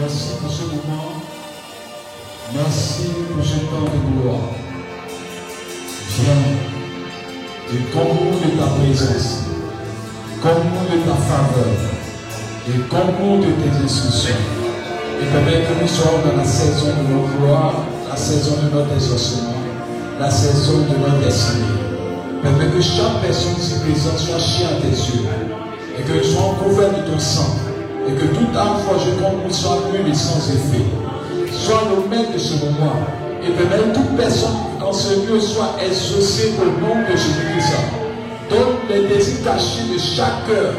Merci pour ce moment. Merci pour ce temps de gloire. Viens et comble de ta présence, comble de ta faveur et comble de tes instructions. Et permets que nous soyons dans la saison de nos gloires, la saison de notre exaucement, la saison de notre destinée. Permets que chaque personne ici présente soit chien à tes yeux et que nous soyons couverts de ton sang et que toute âme forgée contre nous soit nue et sans effet. Sois le maître de ce moment et permets toute personne dans ce lieu soit exaucée au nom de Jésus-Christ. Donne les désirs cachés de chaque cœur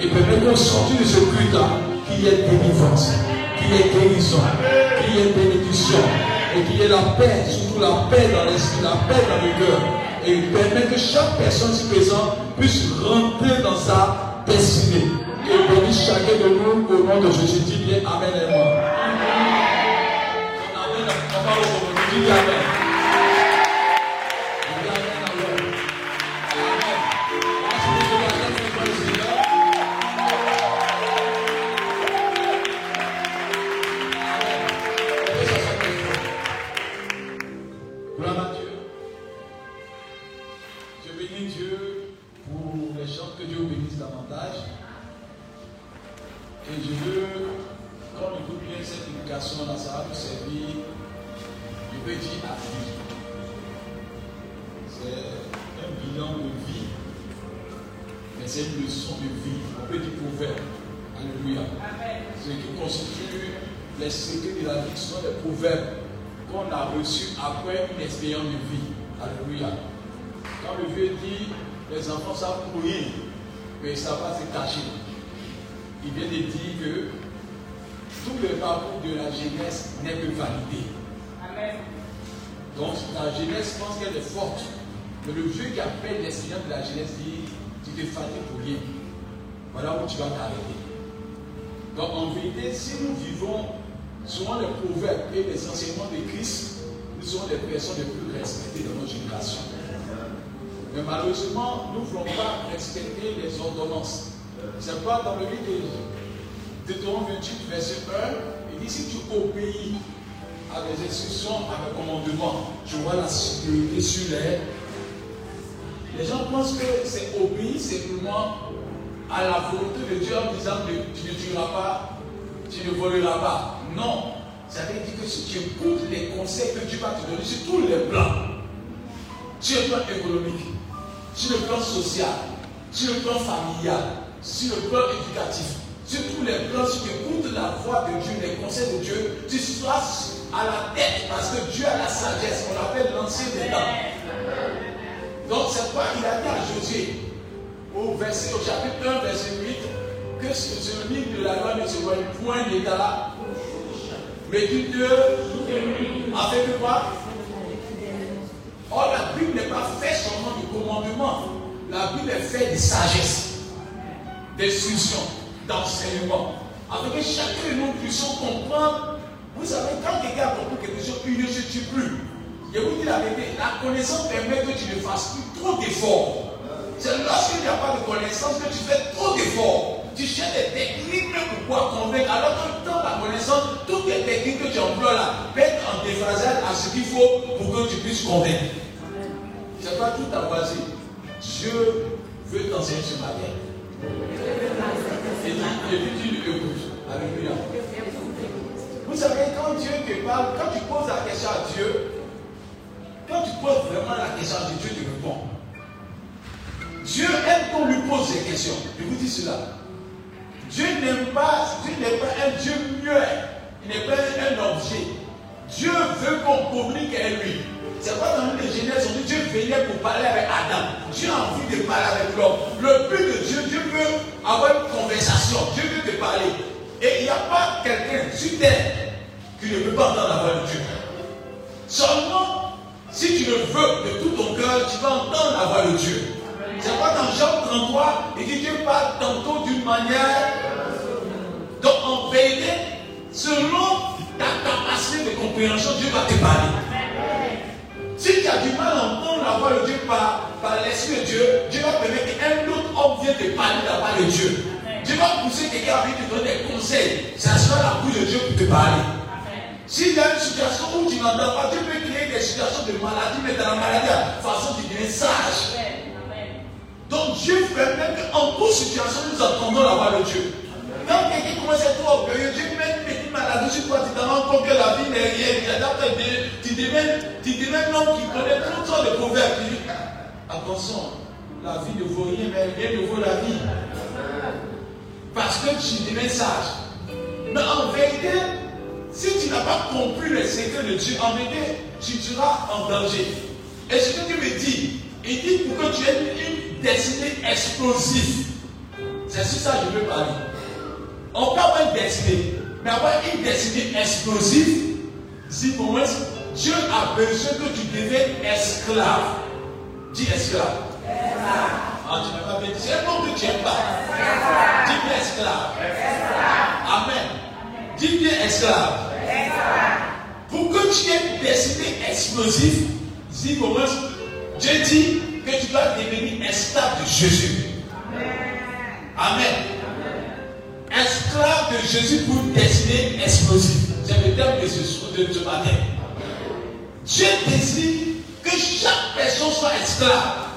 et permet qu'au sortir de ce culte-là, qu'il y ait délivrance, qu'il y ait guérison, qu'il y ait bénédiction et qu'il y ait la paix, surtout la paix dans l'esprit, la paix dans le cœur. Et permet que chaque personne ici présente puisse rentrer dans sa destinée. Et bénisse chacun de nous au nom de Jésus. Dis bien Amen et moi. Amen. On parle au nom de Dis Amen. Dans le livre de Deutéronome 28, verset 1, il dit si tu obéis à des instructions, à des commandements, tu auras la sécurité sur les. Les gens pensent que c'est obéir simplement à la volonté de Dieu en disant tu ne tueras pas, tu ne voleras pas. Non. Ça veut dire que si tu écoutes les conseils que Dieu va te donner sur tous les plans, sur le plan économique, sur le plan social, sur le plan familial, sur le plan éducatif, sur tous les plans, si tu écoutes la voix de Dieu, les conseils de Dieu, tu seras à la tête parce que Dieu a la sagesse, on l'appelle l'ancien des. Donc c'est pourquoi il a dit à Josué, au, verset, au chapitre 1, verset 8, que ce, livre de la loi ne se voit point l'état, mais tu te avec quoi? Or, la Bible n'est pas faite seulement de commandement. La Bible est faite de sagesse, d'instruction, d'enseignement. Afin que chacun de nous puissions comprendre. Vous savez, quand quelqu'un a compris quelque chose, il ne se tue plus. Je vous dis la vérité, la connaissance permet que tu ne fasses plus trop d'efforts. C'est lorsqu'il n'y a pas de connaissance que tu fais trop d'efforts. Tu cherches des techniques pour pouvoir convaincre. Alors que dans la connaissance, toutes les techniques que tu emploies là mettent en déphasage à ce qu'il faut pour que tu puisses convaincre. C'est pas tout à voisin. Dieu veut t'enseigner ce matin. Et tu l'écoutes. Alléluia. Vous savez, quand Dieu te parle, quand tu poses la question à Dieu, quand tu poses vraiment la question à Dieu, Dieu te répond. Dieu aime qu'on lui pose des questions. Je vous dis cela. Dieu n'aime pas, Dieu n'est pas un Dieu muet. Il n'est pas un objet. Dieu veut qu'on communique avec lui. C'est pas dans le Genèse, on dit Dieu venait pour parler avec Adam. Dieu a envie de parler avec l'homme. Le but de Dieu, Dieu veut avoir une conversation. Dieu veut te parler. Et il n'y a pas quelqu'un sur terre qui ne peut pas entendre la voix de Dieu. Seulement, si tu le veux de tout ton cœur, tu vas entendre la voix de Dieu. C'est pas dans Jean 33, il dit Dieu parle tantôt d'une manière. Donc en vérité, selon ta capacité de compréhension, Dieu va te parler. Si tu as du mal à entendre la voix de Dieu par, par l'Esprit de Dieu, Dieu va permettre qu'un autre homme vienne te parler de la voix de Dieu. Dieu va pousser quelqu'un à venir te donner des conseils. Ça sera la bouche de Dieu pour te parler. S'il y a une situation où tu n'entends pas, Dieu peut créer des situations de maladie, mais dans la maladie, de façon, tu deviens sage. Donc Dieu permet qu'en toute situation, nous entendons la voix de Dieu. Quand quelqu'un commence à être orgueilleux, Dieu met une petite maladie sur toi, tu te rends compte que la vie n'est rien. Tu deviens, un homme qui connaît toutes sortes de proverbes. Tu dis, attention, la vie ne vaut rien, mais rien ne vaut la vie. Parce que tu deviens sage. Mais en vérité, si tu n'as pas compris les secrets de Dieu, en vérité, tu seras en danger. Et ce que Dieu me dit, il dit pour que tu aies une destinée explosive. C'est sur ça que je veux parler. On avoir une destinée, mais avoir une destinée explosive, si pour Dieu a besoin que tu deviennes esclave. Dis esclave. Ah, tu n'as pas bien dit. C'est un que tu n'aimes pas. Dis bien esclave. Amen. Dis bien esclave. Pour que tu aies une destinée explosive, dis pour moi, Dieu dit que tu dois devenir esclave de Jésus. Amen. Esclave de Jésus pour destinée explosive. C'est le terme de ce, de ce matin. Dieu désire que chaque personne soit esclave.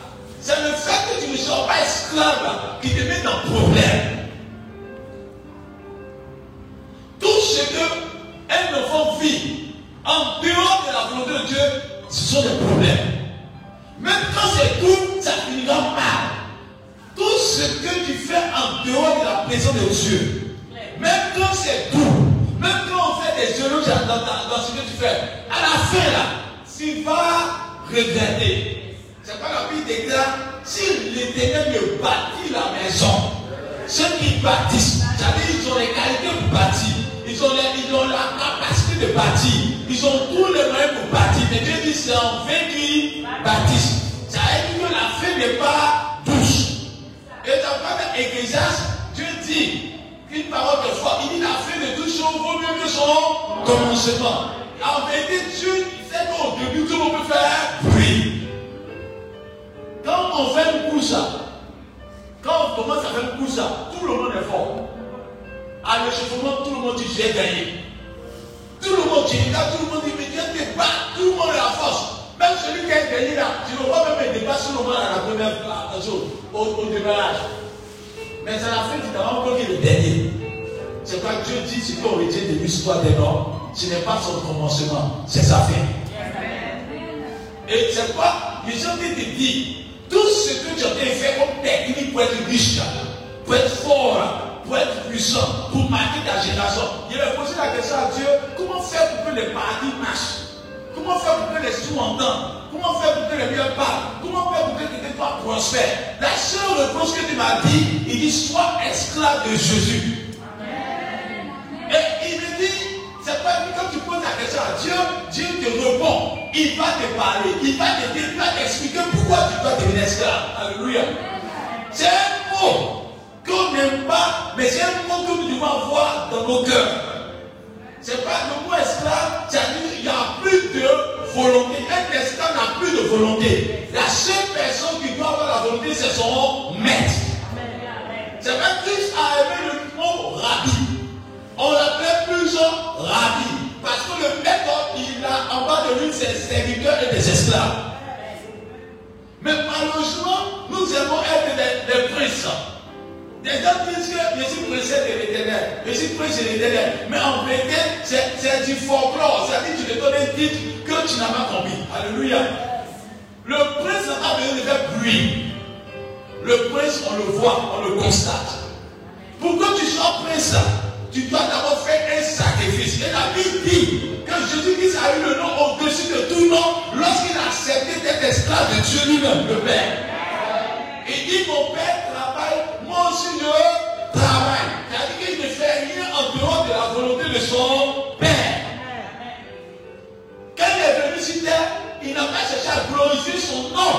C'est le fait que tu ne sois pas esclave qui te met dans le problème. Tout ce que un enfant vit en dehors de la volonté de Dieu, ce sont des problèmes. Même quand c'est tout, ça finira mal. Tout ce que tu fais en dehors de la présence de Dieu, même quand c'est tout, même quand on fait des éloges dans, ce que tu fais, à la fin là, tu vas regretter. C'est pas la Bible déclare, si l'éternel me bâtit la maison, ceux qui bâtissent, c'est-à-dire ils ont les qualités pour bâtir, ils ont, les- la capacité de bâtir, ils ont tous les moyens pour bâtir. Mais Dieu dit c'est en vain qu'ils bâtissent. Ça veut dire que la fin n'est pas. Et dans le livre Ecclésiaste, Dieu dit qu'une parole de foi, il dit la fin de toute chose vaut mieux que son commencement. En vérité, Dieu sait qu'au début, tout le monde peut faire bruit. Quand on fait une course, quand on commence à faire une course, tout le monde est fort. À l'échauffement, tout le monde dit j'ai gagné. Tout le monde dit, là, tout le monde dit, mais Dieu te bat, tout le monde est à force. Même celui qui a gagné là, tu le vois même il dépasse le monde à la première chose, au, démarrage. Mais à la fin, encore qu'il est le dernier. C'est quoi Dieu dit, ce qu'on retient de l'histoire des morts, ce n'est pas son commencement, c'est sa fin. Et c'est quoi? Qui te disent, tout ce que tu as fait comme technique pour être riche, pour être fort, pour être puissant, pour marquer ta génération. Il a posé la question à Dieu, comment faire pour que les paradis marchent? Comment faire pour que les sous entendent? Comment faire pour que les mieux parlent? Comment faire pour que quelqu'un soit prospère La seule réponse que tu m'as dit, il dit, sois esclave de Jésus. Et il me dit, c'est pas quand tu poses la question à Dieu, Dieu te répond. Il va te parler, il va te dire, il va t'expliquer pourquoi tu dois devenir esclave. Alléluia. C'est un mot qu'on n'aime pas, mais c'est un mot que nous devons avoir dans nos cœurs. C'est pas le mot esclave, c'est-à-dire qu'il n'y a plus de volonté. Un esclave n'a plus de volonté. La seule personne qui doit avoir la volonté, c'est son maître. C'est même Christ a aimé le mot rabbi. On l'appelait plus rabbi. Parce que le maître, il a en bas de lui ses serviteurs et des esclaves. Mais malheureusement, nous aimons être des, des princes. Des gens disent que je suis pressé de l'éternel. Je suis pressé de l'éternel. Mais en vérité, c'est du folklore. C'est-à-dire que tu te donnes un titre que tu n'as pas compris. Alléluia. Le prince n'a pas besoin de faire bruit. Le prince, on le voit, on le constate. Pour que tu sois prince, tu dois d'abord faire un sacrifice. Et la Bible dit que Jésus-Christ a eu le nom au-dessus de tout nom lorsqu'il a accepté d'être esclave de Dieu lui-même, le Père. Il dit Mon Père aussi je travaille. C'est-à-dire qu'il ne fait rien en dehors de la volonté de son Père. Quand il est venu sur terre, il n'a pas cherché à glorifier son nom,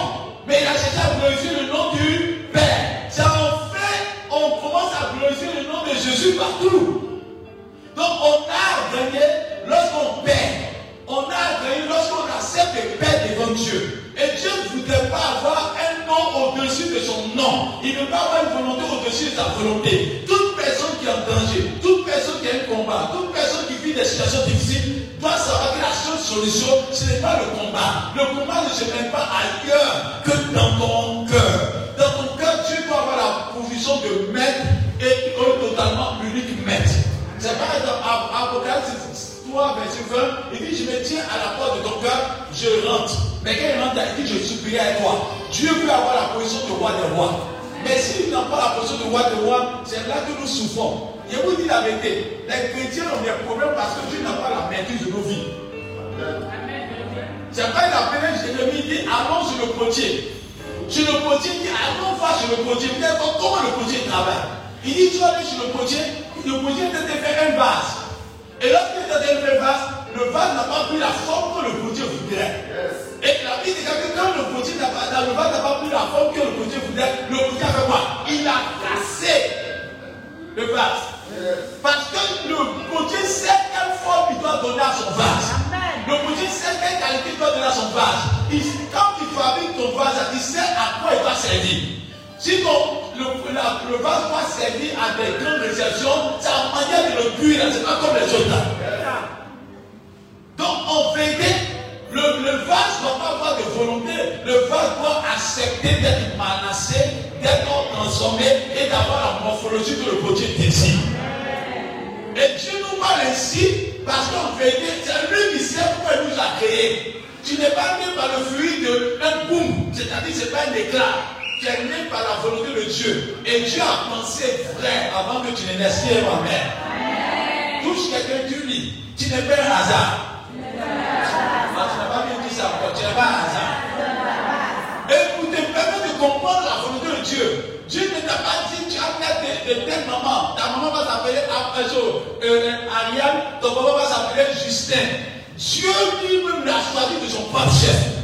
mais il a cherché à glorifier le nom du Père. C'est en fait, on commence à glorifier le nom de Jésus partout. Donc on a gagné lorsqu'on paie. On a gagné lorsqu'on accepte de paix devant Dieu. Et Dieu ne voudrait pas avoir un nom au-dessus de son nom. Il ne veut pas avoir une volonté au-dessus de sa volonté. Toute personne qui est en danger, toute personne qui a un combat, toute personne qui vit des situations difficiles, doit savoir que la seule solution, ce n'est pas le combat. Le combat ne se mène pas ailleurs que dans ton cœur. Dans ton cœur, Dieu doit avoir la position de maître et un totalement unique maître. C'est par exemple Apocalypse 3, verset 20, il dit, je me tiens à la porte de ton cœur, je rentre. Mais quand il rentre, il dit, je supplie à toi. Dieu veut avoir la position de roi des rois. Mais s'il n'a pas la position de roi des rois, c'est là que nous souffrons. Je vous dis la vérité, les chrétiens ont des problèmes parce que Dieu n'a pas la maîtrise de nos vies. C'est pas la peine, Jérémie dit, allons sur le potier. Chez le potier, il dit, allons voir chez le potier, vous comment le potier travaille? Il dit, tu vas aller chez le potier, le potier t'a fait un vase. Et lorsqu'il t'a fait un vase, le vase n'a pas pris la forme que le potier voudrait. Et la Bible dit que quand le potier n'a pas, le vase n'a pas pris la forme que le potier voudrait, le potier a fait quoi? Il a cassé le vase. Parce que le potier sait quelle forme il doit donner à son vase. Le potier sait quelle qualité il doit donner à son vase. Il- quand tu fabriques ton vase, il sait à quoi il doit servir. Si ton- le, la- vase doit servir à des grandes réceptions, c'est la manière de le cuire, c'est pas comme les autres. Donc en vérité, le, le vase ne doit pas avoir de volonté. Le vase doit accepter d'être menacé, d'être transformé et d'avoir la morphologie que le potier désire. Et Dieu nous parle ainsi parce qu'en vérité, c'est lui qui sait pourquoi il nous a créés. Tu n'es pas né par le fruit d'un boum, c'est-à-dire c'est pas un éclat. Tu es né par la volonté de Dieu. Et Dieu a pensé vrai avant que tu ne naisses ma mère. Touche quelqu'un, tu lis. Tu n'es pas un hasard. Tu n'as pas bien dit ça encore. Tu n'es pas un hasard. Et pour te permettre de comprendre la volonté de Dieu, Dieu ne t'a pas dit tu as naître de, de telle maman. Ta maman va s'appeler euh, Ariane, ton papa va s'appeler Justin. Dieu lui-même l'a choisi de son propre chef.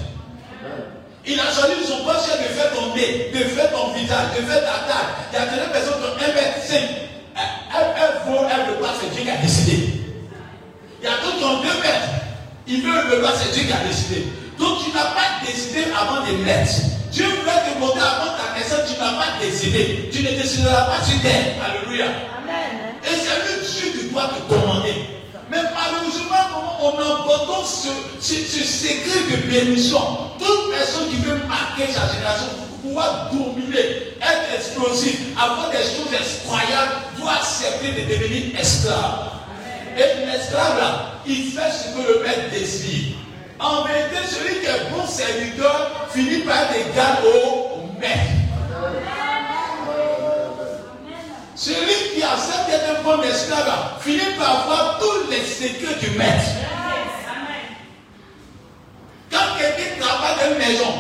Il a choisi de son chef de faire ton nez, de faire ton visage, de faire ta taille. Il y a des personnes qui ont 1 mètre 5. Elle, vaut, elle veut pas, c'est Dieu qui a décidé. Il y a d'autres qui ont 2 mètres. Ils veulent le pas, c'est Dieu qui a décidé. Donc tu n'as pas décidé avant de naître. Dieu voulait te montrer avant ta naissance, tu n'as pas décidé. Tu ne décideras pas sur terre. Alléluia. Et c'est lui Dieu qui doit te commander. Mais malheureusement, on abandonne ce, ce, ce secret de bénédiction. Toute personne qui veut marquer sa génération, pouvoir dominer, être explosif, avoir des choses incroyables, doit accepter de devenir esclave. Et l'esclave là, il fait ce que le maître désire. En vérité, celui qui est bon serviteur finit par être égal au maître. Celui qui accepte d'être un bon esclave finit par avoir tous les secrets du maître. Quand quelqu'un travaille dans une maison,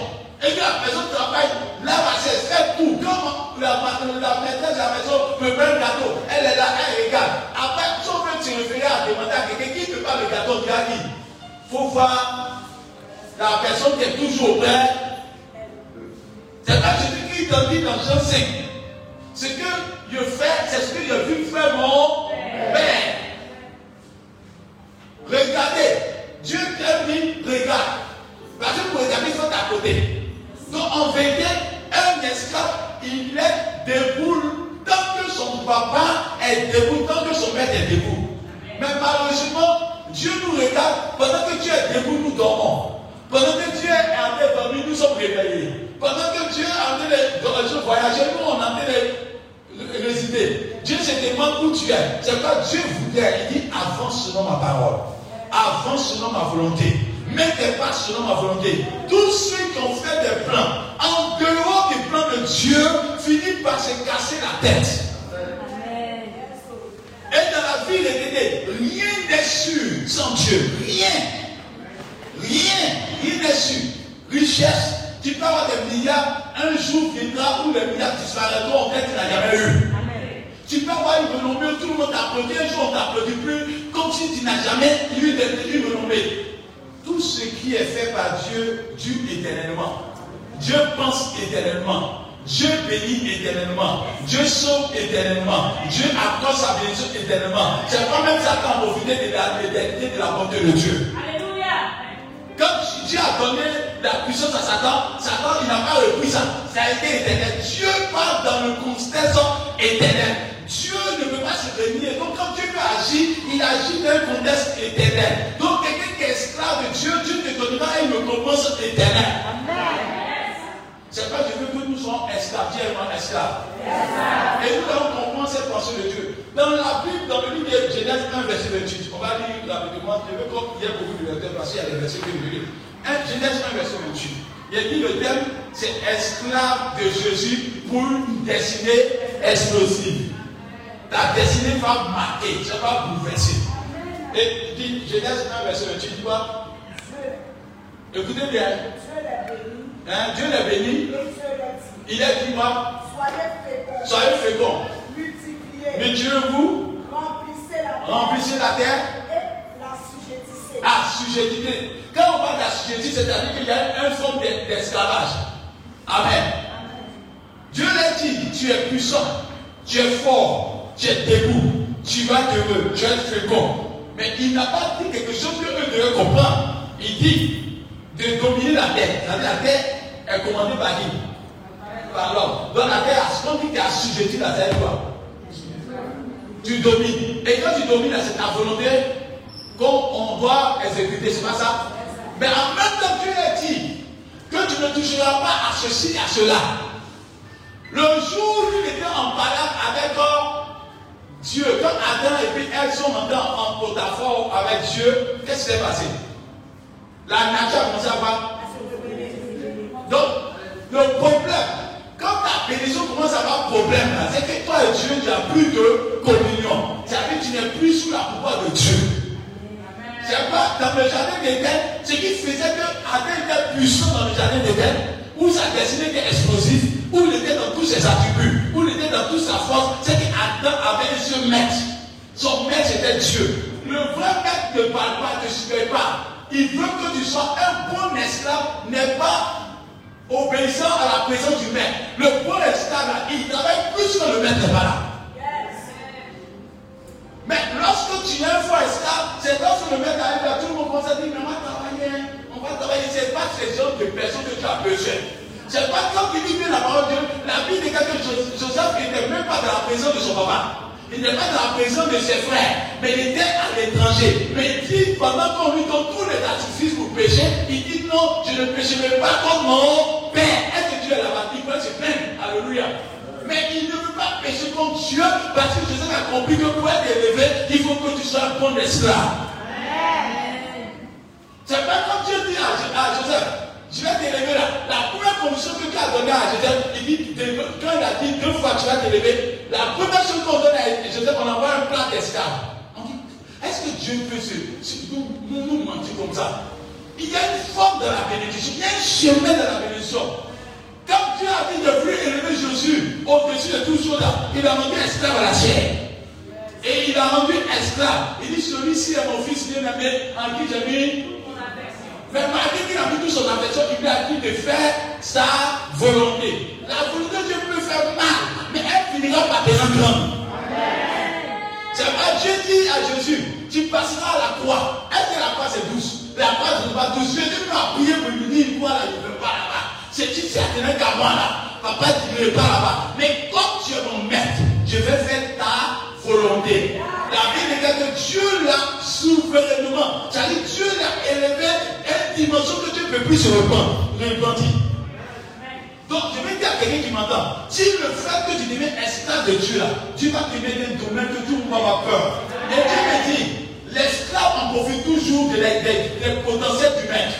et que la personne travaille, là, elle fait tout. Comme la, maîtresse de la maison me prend le gâteau, elle est là, elle regarde. Après, on veut se référer à demander à quelqu'un qui ne peut pas le gâteau, qui a dit, il faut voir la personne qui est toujours auprès. C'est pas ce qui te dit dans Jean 5. Ce que je fais, c'est ce que j'ai vu faire mon père. Regardez, Dieu t'a dit, regarde. Parce que pour regarder, il faut à côté. Donc en vérité, un esclave, il est debout tant que son papa est debout, tant que son maître est debout. Mais malheureusement, Dieu nous regarde, pendant que Dieu est debout, nous dormons. Pendant que Dieu est en train de dormir, nous sommes réveillés. Pendant que Dieu est en train de voyager, nous on est en train de résider. Dieu se demande où tu es. C'est quoi Dieu voudrait. Il dit avance selon ma parole. Avance selon ma volonté. Mets tes pas selon ma volonté. Tous ceux qui ont fait des plans en dehors du plan de Dieu finissent par se casser la tête. Et dans la vie d'éternité, rien n'est sûr sans Dieu. Rien. Rien. Rien n'est sûr. Richesse. Tu peux avoir des milliards, un jour viendra où les milliards disparaîtront, en fait, tu n'as jamais eu. Tu peux avoir une renommée où tout le monde t'applaudit, un jour on t'applaudit plus, comme si tu n'as jamais eu une renommée. Tout ce qui est fait par Dieu dure éternellement. Dieu pense éternellement. Dieu bénit éternellement. Dieu sauve éternellement. Dieu accorde sa bénédiction éternellement. C'est pas même ça qu'on profité de la l'éternité de la bonté de Dieu. Quand Dieu a donné la puissance à Satan, Satan n'a pas repris ça. Ça a été éternel. Dieu parle dans le contexte éternel. Dieu ne peut pas se réunir. Donc quand Dieu veut agir, il agit dans un contexte éternel. Donc quelqu'un qui est esclave de Dieu, Dieu te donnera une récompense éternelle. C'est pas je veux que nous soyons esclaves, Dieu est vraiment esclave. Et nous allons comprendre cette pensée de Dieu. Dans la Bible, dans le livre de Genèse 1, verset 28, on va lire rapidement, je veux qu'il y ait beaucoup de versets parce qu'il y a des versets que veux lire. Genèse 1, verset 28. Il a dit le thème, c'est esclave de Jésus pour une destinée explosive. Ta destinée va marquer, ça va bouleverser. Et il dit, Genèse 1, verset 28, tu vois Écoutez bien. Hein, Dieu l'a béni. Il est dit moi, Soyez féconds. multipliez-vous, Remplissez la terre. Et assujettissez. Quand on parle d'assujetti, c'est-à-dire qu'il y a une forme d'es- d'esclavage. Amen. Dieu l'a dit, tu es puissant, tu es fort, tu es debout, tu vas te tu es fécond. Mais il n'a pas dit quelque chose que eux devaient comprendre. Il dit de dominer la terre. La terre est commandée par qui? Par l'homme. Donc la terre, quand tu es assujetti, la terre quoi Tu domines. Et quand tu domines, c'est ta volonté qu'on doit exécuter, c'est pas ça Mais en même temps, Dieu dit que tu ne toucheras pas à ceci et à cela. Le jour où il était en parole avec euh, Dieu, quand Adam et puis elles sont entrées en porte-à-faux avec Dieu, qu'est-ce qui s'est passé? La nature a commencé à voir. Donc, le problème, quand ta bénédiction commence à avoir problème, c'est que toi et Dieu, tu n'as plus de communion. C'est-à-dire que tu n'es plus sous la pouvoir de Dieu. C'est pas dans le jardin d'Éden, ce qui faisait que Adam était puissant dans le jardin d'Éden, où sa destinée était explosive, où il était dans tous ses attributs, où il était dans toute sa force, c'est qu'Adam avait un seul maître. Son maître c'était Dieu. Le vrai maître ne parle pas, ne suit pas. Il veut que tu sois un bon esclave, n'est pas obéissant à la présence du maître. Le bon esclave, il travaille plus que le maître n'est pas là. Mais lorsque tu es un faux esclave, c'est lorsque le maître arrive là, tout le monde commence à dire, mais on va travailler, on va travailler. C'est pas ces genre de personnes que tu as besoin. C'est pas quand tu lis la parole de Dieu, la Bible dit que Jo- Joseph n'était même pas dans la présence de son papa. Il n'était pas dans la présence de ses frères, mais il était à l'étranger. Mais il dit, pendant qu'on lui donne tous les artifices pour pécher, il dit non, je ne pécherai pas comme mon père. Est-ce que Dieu est là-bas? Il peut se plaindre. Alléluia. Mais il ne veut pas pécher comme Dieu parce que Joseph a compris que pour être élevé, il faut que tu sois bon esclave. C'est pas comme Dieu dit à Joseph, je vais t'élever là. La première condition que Dieu a donnée à Joseph, il dit, quand il a dit deux fois tu vas t'élever, la première chose qu'on donne à Joseph, on envoie un plat d'esclave. On dit, est-ce que Dieu peut se, nous, nous, mentir comme ça? Il y a une forme de la bénédiction, il y a un chemin de la bénédiction. Quand Dieu a dit de vouloir élever Jésus au-dessus de tout cela, il a rendu esclave à la chair. Et il a rendu esclave. Il dit celui-ci est mon fils bien-aimé en qui j'ai mis. Mais malgré qu'il a mis toute son affection, il lui a dit de faire sa volonté. La volonté de Dieu peut faire mal, mais elle finira par te rendre grande. C'est pas Dieu dit à Jésus, tu passeras à la croix. Est-ce que la croix c'est douce? La croix c'est pas douce. Jésus m'a prié pour lui dire, quoi là, je ne veux pas là-bas. C'est tu sais, tenais qu'à moi là. Papa dit, ne veux pas là-bas. Mais comme tu es mon maître, je vais faire ta volonté. La Dit que Dieu l'a souverainement. C'est-à-dire Dieu l'a élevé à une dimension que tu ne peux plus se répandre. Donc, je vais dire à quelqu'un qui m'entend, si le fait que tu deviens esclave de Dieu là, tu vas te mettre dans un domaine que tout le monde va avoir peur. Et Dieu me dit, l'esclave en profite toujours de la- des, des potentiels du maître.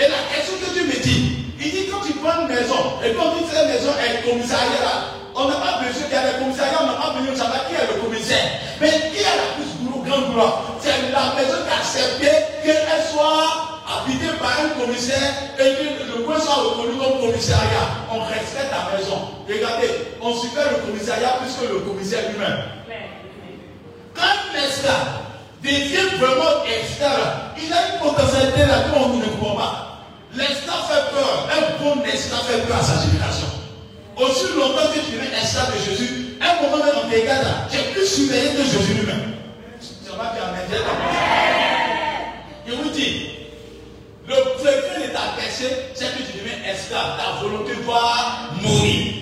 Et la question que Dieu me dit, il dit quand tu prends une maison, et puis on dit cette maison est commissariat là, on n'a pas besoin qu'il y ait des commissariats, on n'a pas besoin de savoir qui est le commissaire. Mais qui a la plus C'est la maison qui a accepté qu'elle soit habité par un commissaire et que le coin soit reconnu comme commissariat. On respecte la maison. Regardez, on supère le commissariat plus que le commissaire lui-même. Quand l'esclave devient vraiment esclave, il a une potentialité là qu'on ne comprend pas. L'esclave fait peur. Un bon esclave fait peur à sa génération. Aussi longtemps que tu es esclave de Jésus, un moment même on te regarde tu es plus surveillé que Jésus lui-même. Médias Il vous dit, le secret de ta péché, c'est que tu deviens esclave. Ta volonté doit mourir.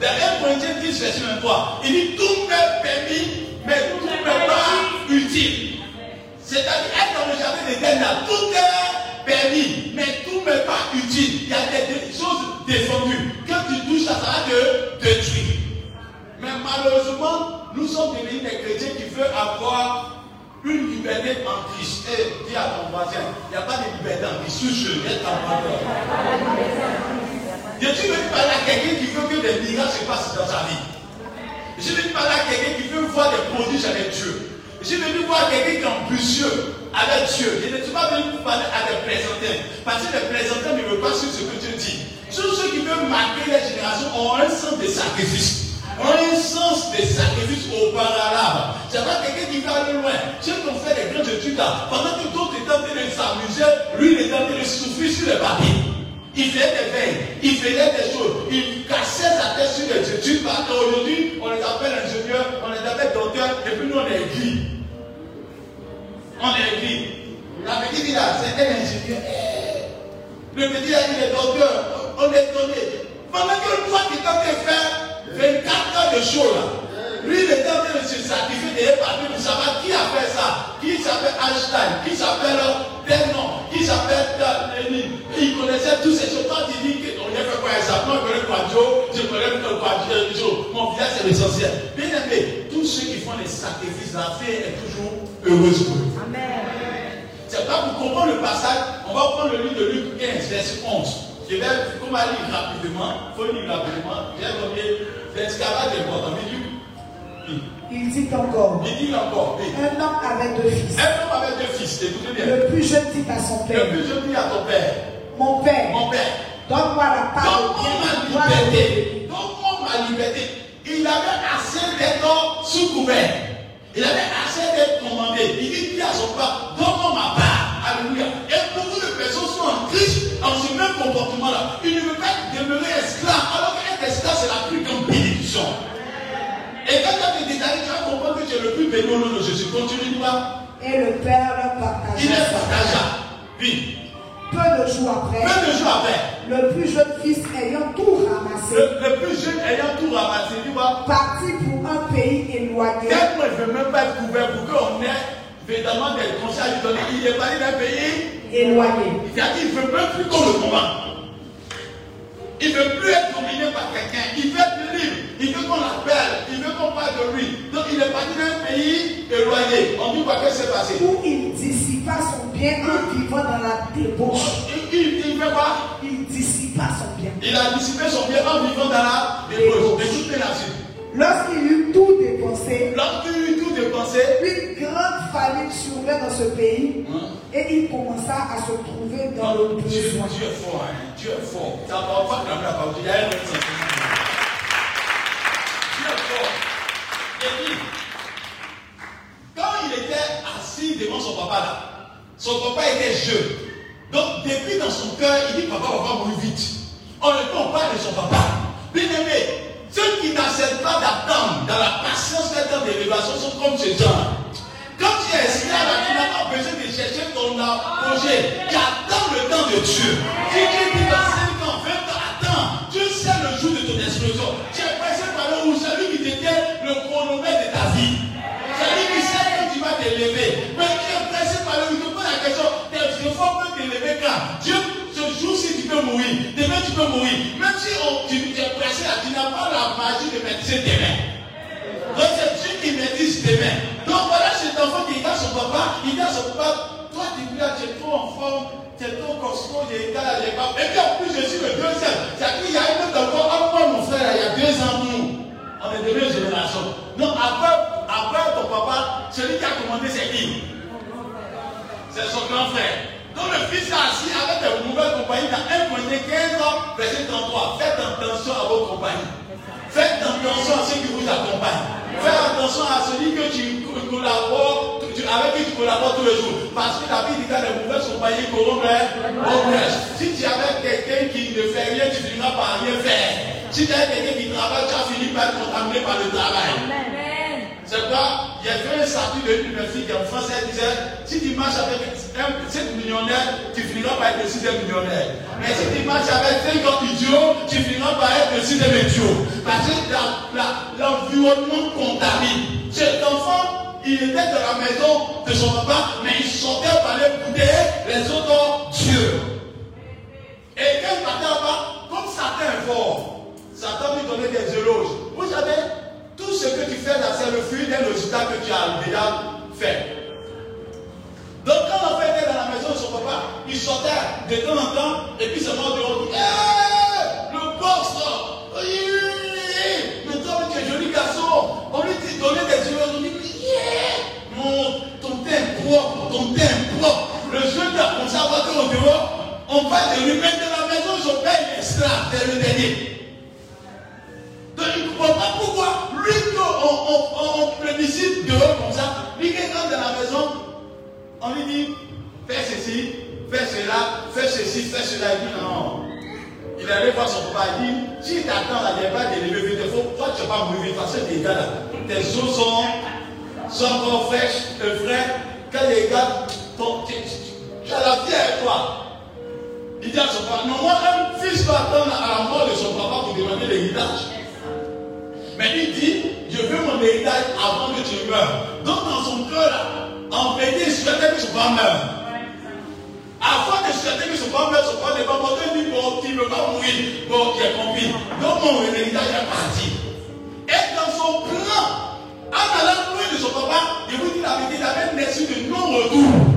Dans 1 Corinthiens 10, verset 23, il dit tout m'est permis, mais tout n'est pas utile. C'est-à-dire, être dans le jardin d'Éden, là, tout est permis, mais tout n'est pas utile. Il y a des, des choses défendues. Quand tu touches ça, ça va te détruire. Mais malheureusement, nous sommes devenus des chrétiens qui veulent avoir une liberté en Christ. Et dis à ton voisin, il n'y a pas de liberté en Christ. Touche, reste en Je suis venu parler à quelqu'un qui veut que des miracles se passent dans sa vie. Je suis venu parler à quelqu'un qui veut voir des prodiges avec Dieu. Je suis venu voir quelqu'un qui est ambitieux avec Dieu. Je ne suis pas venu parler à des plaisantins. Parce que les plaisantins ne veulent pas suivre ce que Dieu dit. Tous ceux qui veulent marquer les générations ont un sens de sacrifice. Un sens de sacrifice au préalable. C'est pas quelqu'un qui va aller loin. Ceux qui ont fait des grandes études là, pendant que d'autres étaient en train de s'amuser, lui il était en train de souffrir sur les papiers. Il faisait des veilles, il faisait des choses, il cassait sa tête sur les études. Parce qu'aujourd'hui, on les appelle ingénieurs, on les appelle docteurs, et puis nous on est gris. On est gris. La petite il a, c'est un ingénieur. Le petit a dit, est docteur, on est donné. Pendant que toi qui es en train de faire 24 heures de show là, lui il est en train de se sacrifier des papiers pour savoir qui a fait ça, qui s'appelle Einstein, qui s'appelle euh, tel nom, qui s'appelle euh, Lénine. Il connaissait tous ces choses. Quand il dit qu'on a fait quoi ça, moi je connais Quadio, je connais Quadio, mon village c'est l'essentiel. Bien aimé, tous ceux qui font les sacrifices, la fée est toujours heureuse pour eux. C'est pas pour comprendre le passage, on va prendre le livre de Luc 15, verset 11. Je vais, comme à lire rapidement, il faut lire rapidement. Je vais donner l'escalade Luc, oui. Il dit encore, il dit encore, oui. un homme avait deux fils. un homme avec deux fils, écoutez bien. Le plus jeune dit à son Le père, plus jeune dit à ton père, mon père, mon père, donne-moi la part donne-moi ma liberté, revenir. donne-moi ma liberté. Il avait assez d'être sous couvert. Il avait assez d'être commandé. Il dit à son père, donne-moi ma part. Alléluia. Ce comportement-là. Il ne veut pas demeurer esclave, alors qu'être esclave, c'est la plus grande bénédiction. Et quand tu as des détails, tu vas comprendre que tu es le plus béni au nom de Jésus. Continue, toi. Et le père leur Il est partagea. partagea. Oui. Peu de jours après, Peu de jours après, le plus jeune fils ayant tout ramassé, le, le plus jeune ayant tout ramassé, tu vois, partit pour un pays éloigné. tellement il ne veut même pas être couvert pour qu'on ait véritablement des conseils à lui donner. Il est parti d'un pays, Éloigné. il a dit il ne veut même plus qu'on le commande. Il ne veut plus être dominé par quelqu'un. Il veut être libre. Il veut qu'on l'appelle. Il veut qu'on parle de lui. Donc il est parti d'un pays éloigné. On dit qu'est-ce qui s'est passé? Où il dissipa son bien en vivant dans la débauche. il, il, quoi? Il dissipa son bien. Il a dissipé son bien en vivant dans la débauche. Écoutez là-dessus. Lorsqu'il eut tout dépensé, Lorsqu'il eut tout dépensé, une grande famine survint dans ce pays Hein? et il commença à se trouver dans le besoin. Dieu est fort, hein. Dieu est fort. Ça va pas cramer la parole. Il y a un autre sentiment. Dieu est fort. Et puis, quand il était assis devant son papa là, son papa était jeune. Donc, depuis dans son cœur, il dit Papa va pas mourir vite. En même temps, on parle de son papa. Bien aimé, qui n'acceptent pas d'attendre dans la patience d'un temps de révélation sont comme ces gens. Quand tu es esclave, tu n'as pas besoin de chercher ton projet. Tu attends le temps de Dieu. Si Dieu dit dans 5 ans, 20 ans, attends. Dieu sait le jour de ton explosion. Tu es pressé par le où c'est lui qui détient le chronomètre de ta vie. C'est lui qui sait que tu vas t'élever. Mais tu es pressé par le où il te pose la question, tes efforts peuvent t'élever quand? Dieu, tu mourir. Demain, tu peux mourir. Même si tu, es pressé, là, tu n'as pas la magie de tes mains. Donc c'est Dieu qui maîtrise tes mains. Donc voilà cet enfant qui regarde son papa, il à son papa, toi tu là, tu es trop en forme, tu es trop costaud, j'ai égal, j'ai pas. Et puis en plus je suis le deuxième. C'est-à-dire qu'il y a un autre enfant, après mon frère, il y a deux ans nous. On est de deux générations. Donc après, après ton papa, celui qui a commandé c'est qui? C'est son grand frère. Donc le fils est avec des compagnies dans 1 Corinthiens 15 ans, verset 33. Faites attention à vos compagnies. Faites attention à ceux qui vous accompagnent. Faites attention à celui que tu collabores, avec qui tu collabores tous les jours. Parce que la Bible dit que les mauvaises compagnies corrompent. Si tu avec quelqu'un qui ne fait rien, tu finiras par rien faire. Si tu es avec quelqu'un qui travaille, tu vas finir par être contaminé par le travail. C'est quoi Il y avait un statut de qui en français disait si tu marches avec un 7 millionnaire, tu finiras par être le sixième millionnaire. Mais si tu marches avec 50 idiots, tu finiras par être le sixième idiot. Parce que l'environnement contamine. Cet enfant, il était dans la maison de son papa, mais il sortait par les bouteilles, les autres ont Dieu. Et quand il comme Satan est fort, Satan lui donnait des éloges. Vous savez, tout ce que tu fais là, c'est le fruit d'un résultat que tu as déjà fait. Donc quand l'enfant était dans la maison de son papa, il sortait de temps en temps, et puis seulement dehors, il dit, le boss là, oui, mais toi tu es joli garçon, on lui dit donner des éloges, on dit, yeah, mon, ton teint propre, ton teint propre. Le jeune a commencé à voir qu'au dehors, on parle de lui, même dans la maison, son père il est esclave. payer. Il ne comprend pas pourquoi, lui, qu'on on, on, plébiscite dehors comme ça, lui qui rentre dans la maison, on lui dit, fais ceci, fais cela, fais ceci, fais cela. Il dit non. Il allait voir son papa, il dit, si t'attends là, il n'y a pas d'élever vite, faut, toi tu vas pas mourir parce que tes gars là, tes os sont, sont encore fraîches, euh, frais, quand les gars, ton, tu, tu- as la avec toi. Il dit à son papa, non, moi, un fils va attendre à la mort de son papa pour demander l'héritage. Mais il dit, je veux mon héritage avant que tu meurs. Donc dans son cœur, là, en vérité, il souhaitait que son papa meure. Avant de souhaiter que son papa meure, son papa n'est pas mort. Il dit, bon, tu ne veux pas mourir. Bon, j'ai compris. Donc mon héritage est parti. Et dans son plan, en allant loin de son papa, il vous dit la vérité, il avait une de non-retour.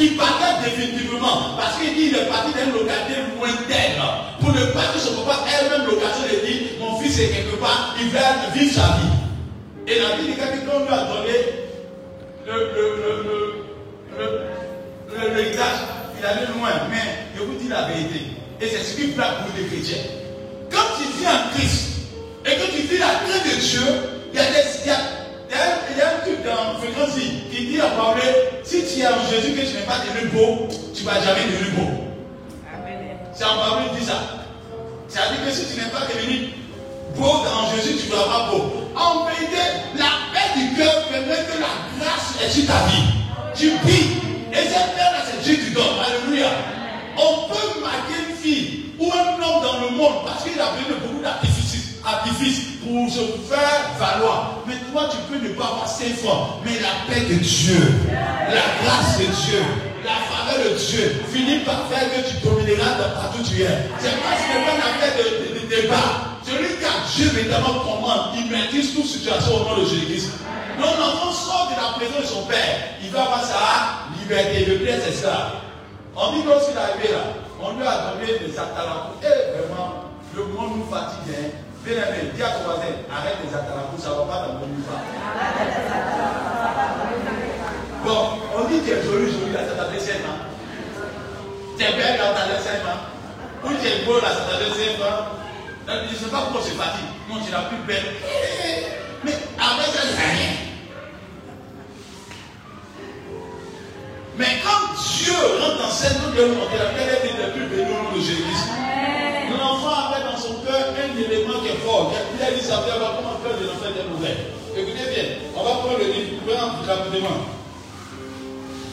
Il partait définitivement parce qu'il dit qu'il est parti d'une localité lointaine pour ne pas que son papa ait même l'occasion de dire mon fils est quelque part, il va vivre sa vie. Et la vie de quelqu'un lui a donné le, le, le, le, l'héritage, il allait loin, mais je vous dis la vérité. Et c'est ce qui plaît pour les chrétiens. Quand tu vis en Christ et que tu vis la crainte de Dieu, il y a des. Il y a un- truc dans Fréquence qui dit en parler, si tu es en Jésus que tu n'es pas devenu beau, tu ne vas jamais devenir beau. C'est en parole qui dit ça. C'est-à-dire que si tu n'es pas devenu beau en Jésus, tu ne seras pas beau. En vérité, la paix du cœur permet que la grâce est sur ta vie. Tu vis. Et cette paix-là, c'est Dieu qui donne. Alléluia. On peut marquer une fille ou un homme dans le monde parce qu'il a besoin de beaucoup d'artifices artifices pour se faire valoir. Mais toi, tu peux ne pas avoir ses fort. Mais la paix de Dieu, la grâce de Dieu, la faveur de Dieu finit par faire que tu domineras dans partout où tu es. C'est pas, ce n'est pas une affaire de, de- de débat. Celui qui a Dieu évidemment commande, il maîtrise toute situation au nom de Jésus-Christ. Donc l'enfant sort de la présence de son père, il va avoir sa liberté. Le père, c'est ça. On dit lorsqu'il est arrivé là, on lui a donné des atalakous. Et vraiment, le monde nous fatigue. Bien aimé, dis à ton voisin, arrête les atalakous, ça ne va pas dans monde pas. Bon, on dit tu es joli, joli, là, ça t'a fait 5 ans. Tu es belle, là, ça t'a fait 5 ans. Ou tu es beau, là, ça t'a fait 5 ans. Je ne sais pas pourquoi c'est fatigue. Non, tu n'as plus belle. Mais avec ça, rien. Mais quand Dieu rentre nous devons montrer la paix est plus bénie au nom de Jésus. L'enfant avait dans son cœur un élément qui est fort. Il a dit ça avoir comment faire de l'enfant est ouvert. Écoutez bien, on va prendre le livre, prendre rapidement.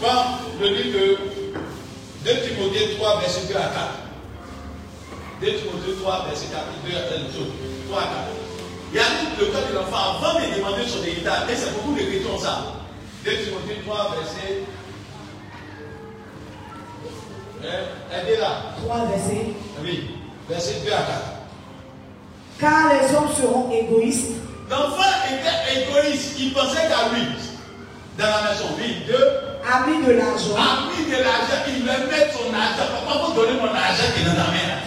Prends le livre de 2 Timothée 3, verset 2 à 4. 2 Timothée 3, verset 4, 2 à 4. 3 à 4. Il y a dit le cœur de l'enfant avant de demander son héritage. Et c'est beaucoup de chrétiens ça. 2 Timothée 3, verset. Eh, Aidez-la. 3 versets. Oui, verset 2 à 4. Car les hommes seront égoïstes, L'enfant était égoïste, il pensait qu'à lui. Dans la maison, oui, deux, amis de l'argent, ami de l'argent, il veut mettre son argent. Papa, vous donner mon argent qui est dans main. là?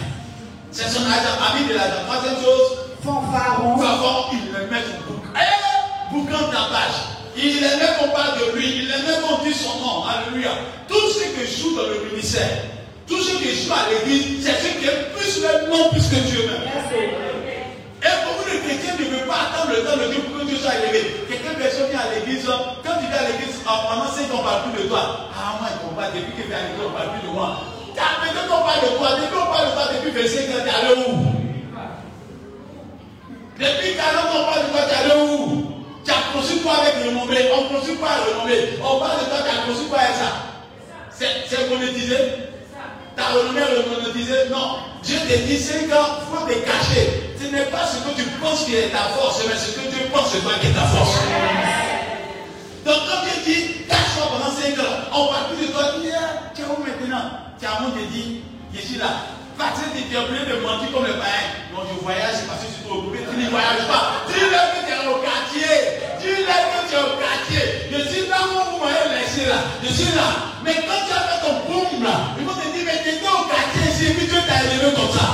C'est son argent, ami de l'argent. Troisième chose, fanfarons, Favor, il le met au bouc. Eh, boucan tapage. Il aimait qu'on parle de lui, il aimait qu'on dise son nom. Alléluia. Tout ce qui joue dans le ministère, tout ce qui joue à l'église, c'est ce qui est plus le nom plus que Dieu même. Et beaucoup de chrétiens ne veulent pas attendre le temps de Dieu pour que Dieu soit élevé? Quelques personnes viennent à l'église, quand tu viens à l'église, ah, pendant 5 ans, on ne parle plus de toi. Ah, moi, ne pas. Depuis que tu viens à l'église, on ne parle plus de moi. T'as peut-être qu'on parle de toi. Depuis qu'on parle de toi, depuis 25 ans, t'es allé où? Depuis 40 ans, on parle de toi, t'es allé où? Tu as conçu quoi avec renommée On conçu quoi avec renommée On parle de toi, tu as conçu quoi avec ça? C'est monétisé? Ta renommée remonétisée, non. Dieu te dit, c'est quand il faut te cacher. Ce n'est pas ce que tu penses qui est ta force, mais ce que Dieu pense de toi qui est ta force. Donc quand Dieu dit, cache-toi pendant 5 ans, on ne parle plus de toi, tu tu es où maintenant? Tu as de dire, je suis là. Parce que tu es obligé de mentir comme le païen. Non, je voyage, parce que tu te retrouves, tu ne voyages pas. Dis-leur que tu es au quartier. Dis-leur que tu es au quartier. Je suis là où vous m'avez laissé là. Je suis là. Mais quand tu as fait ton boum là, ils vont te dire, mais tu étais au quartier ici, puis Dieu t'a élevé comme ça.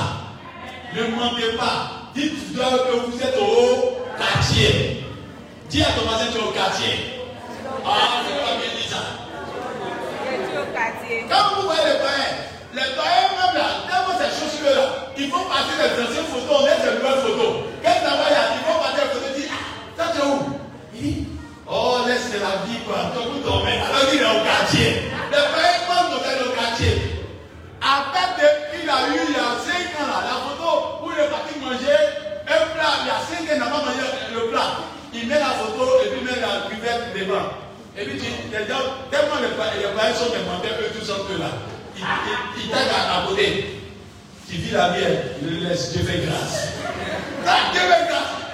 Ne mentez pas. Dites-leur que vous êtes au quartier. Dis à ton voisin, tu es au quartier. Ah, c'est pas bien dit ça. Quand vous voyez les païens, les païens même là, dans ces chaussures là, ils il faut passer les anciennes photos, on met des nouvelles photos. Quand ça va, il faut passer les photos, il dit, ah, ça es où? Il dit, oh, laisse la vie, quoi. Toi, vous dormez. Alors il est au quartier. Le frère, quand on est au quartier, après qu'il a eu, il y a 5 ans, là, la photo où il est parti manger un plat, il y a 5 ans, il n'a pas mangé le plat. Il met la photo et puis met la cuvette devant. Et puis, les gens, tellement les parents sont demandés, eux tous sortent là. Il, t'aide à, côté. Tu vis la vie, il le laisse, Dieu fait grâce. Ah, Dieu fait grâce.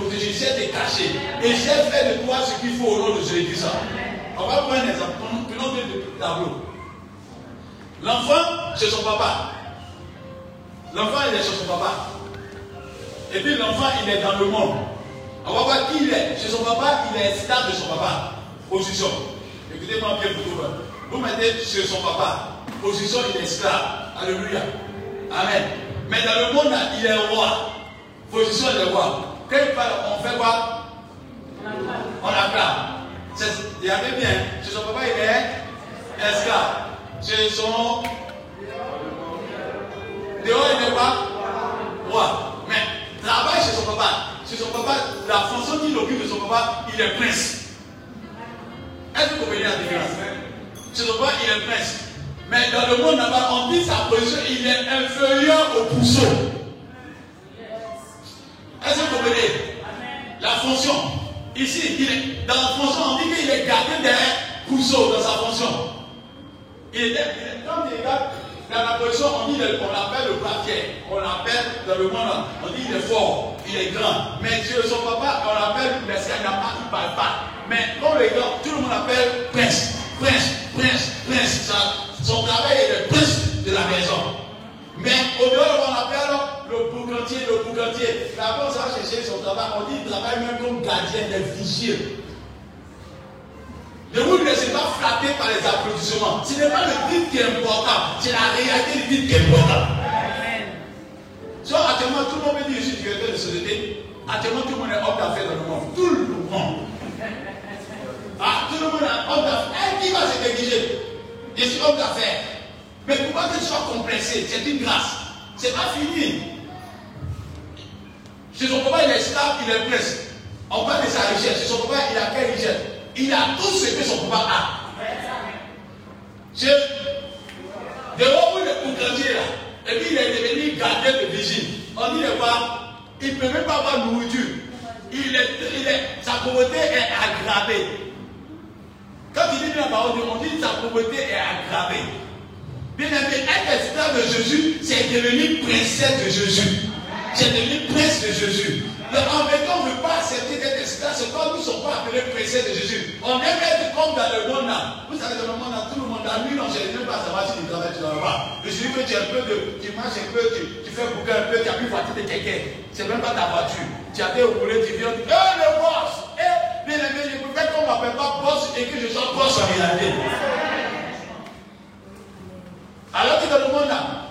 Protéger, sait te cacher. Et j'ai fait de toi ce qu'il faut au nom de Jésus. ça. On va prendre un exemple. Prenons deux tableaux. L'enfant, c'est son papa. L'enfant, il est chez son papa. Et puis l'enfant, il est dans le monde. On va voir qui il est. Chez son papa, il est esclave de son papa. Position. Écoutez-moi bien le monde. Vous mettez chez son papa. Position, il est esclave. Alléluia. Amen. Mais dans le monde, il est roi. Position, il est roi. On fait quoi? On acclame. Avait bien. Chez son papa, il est esclave. Chez son. Dehors, il est quoi Roi. Mais travaille chez son papa. Chez son papa, la fonction qu'il occupe de son papa, il est prince. Est-ce que vous comprenez la différence? Chez son papa, il est prince. Mais dans le monde là-bas, on dit sa position, il est inférieur au pousseau. Est-ce que vous comprenez La fonction. Ici, il est, dans la fonction, on dit qu'il est gardé d'un pousseau dans sa fonction. Il est, il est- quand il regarde dans la position, on dit, le- on l'appelle le papier. On l'appelle dans le monde, on dit il est fort, il est grand. Mais Dieu, son papa, on l'appelle, mais c'est n'a pas, il ne parle pas. Mais quand les gars, tout le monde l'appelle prince, prince, prince, prince. Ça- son travail est le prince de la maison. Mais au dehors, on l'appelle le boucantier, le boucantier. Là-bas, on va chercher son travail. On dit qu'il travaille même comme gardien des vigiles. Ne vous laissez pas flatter par les applaudissements. Ce n'est pas le titre qui est important, c'est la réalité du titre qui est important. So, actuellement, tout le monde me dit, je suis directeur de société. Actuellement, tout le monde est homme d'affaires dans le monde. Tout le monde. Ah, tout le monde homme d'affaires. Eh, Qui va se négliger Je suis homme d'affaires. Mais pourquoi que tu sois compressé C'est une grâce. C'est pas fini. Chez son papa, il est esclave, il est prince. On parle de sa richesse. Chez son papa, il a quelle richesse Il a tout ce que son papa a. Chez de où il est là. Et puis il est devenu gardien de vigile. On dit quoi Il ne peut même pas avoir nourriture. Il est, il est, sa pauvreté est aggravée. Quand il dit la parole on dit sa pauvreté est aggravée. Bien aimé, être esclave de Jésus, c'est devenir princesse de Jésus. C'est devenu prince de Jésus. Mais en fait, on ne veut pas accepter d'être esclave, c'est quand nous ne sommes pas appelés princesse de Jésus. On aime être comme dans le monde là. Vous savez, dans le monde là, tout le monde, la nuit, on ne sait même pas savoir si tu travailles, tu ne pas. Je dis que tu un peu de, tu marches un peu, tu, fais bouger un peu, tu as plus voiture de quelqu'un. C'est même pas ta voiture. Tu as des roulés, tu viens, tu dis, eh le boss, eh, bien aimé, je préfère qu'on ne m'appelle pas boss et que je sois boss en réalité. Alors que dans le monde là,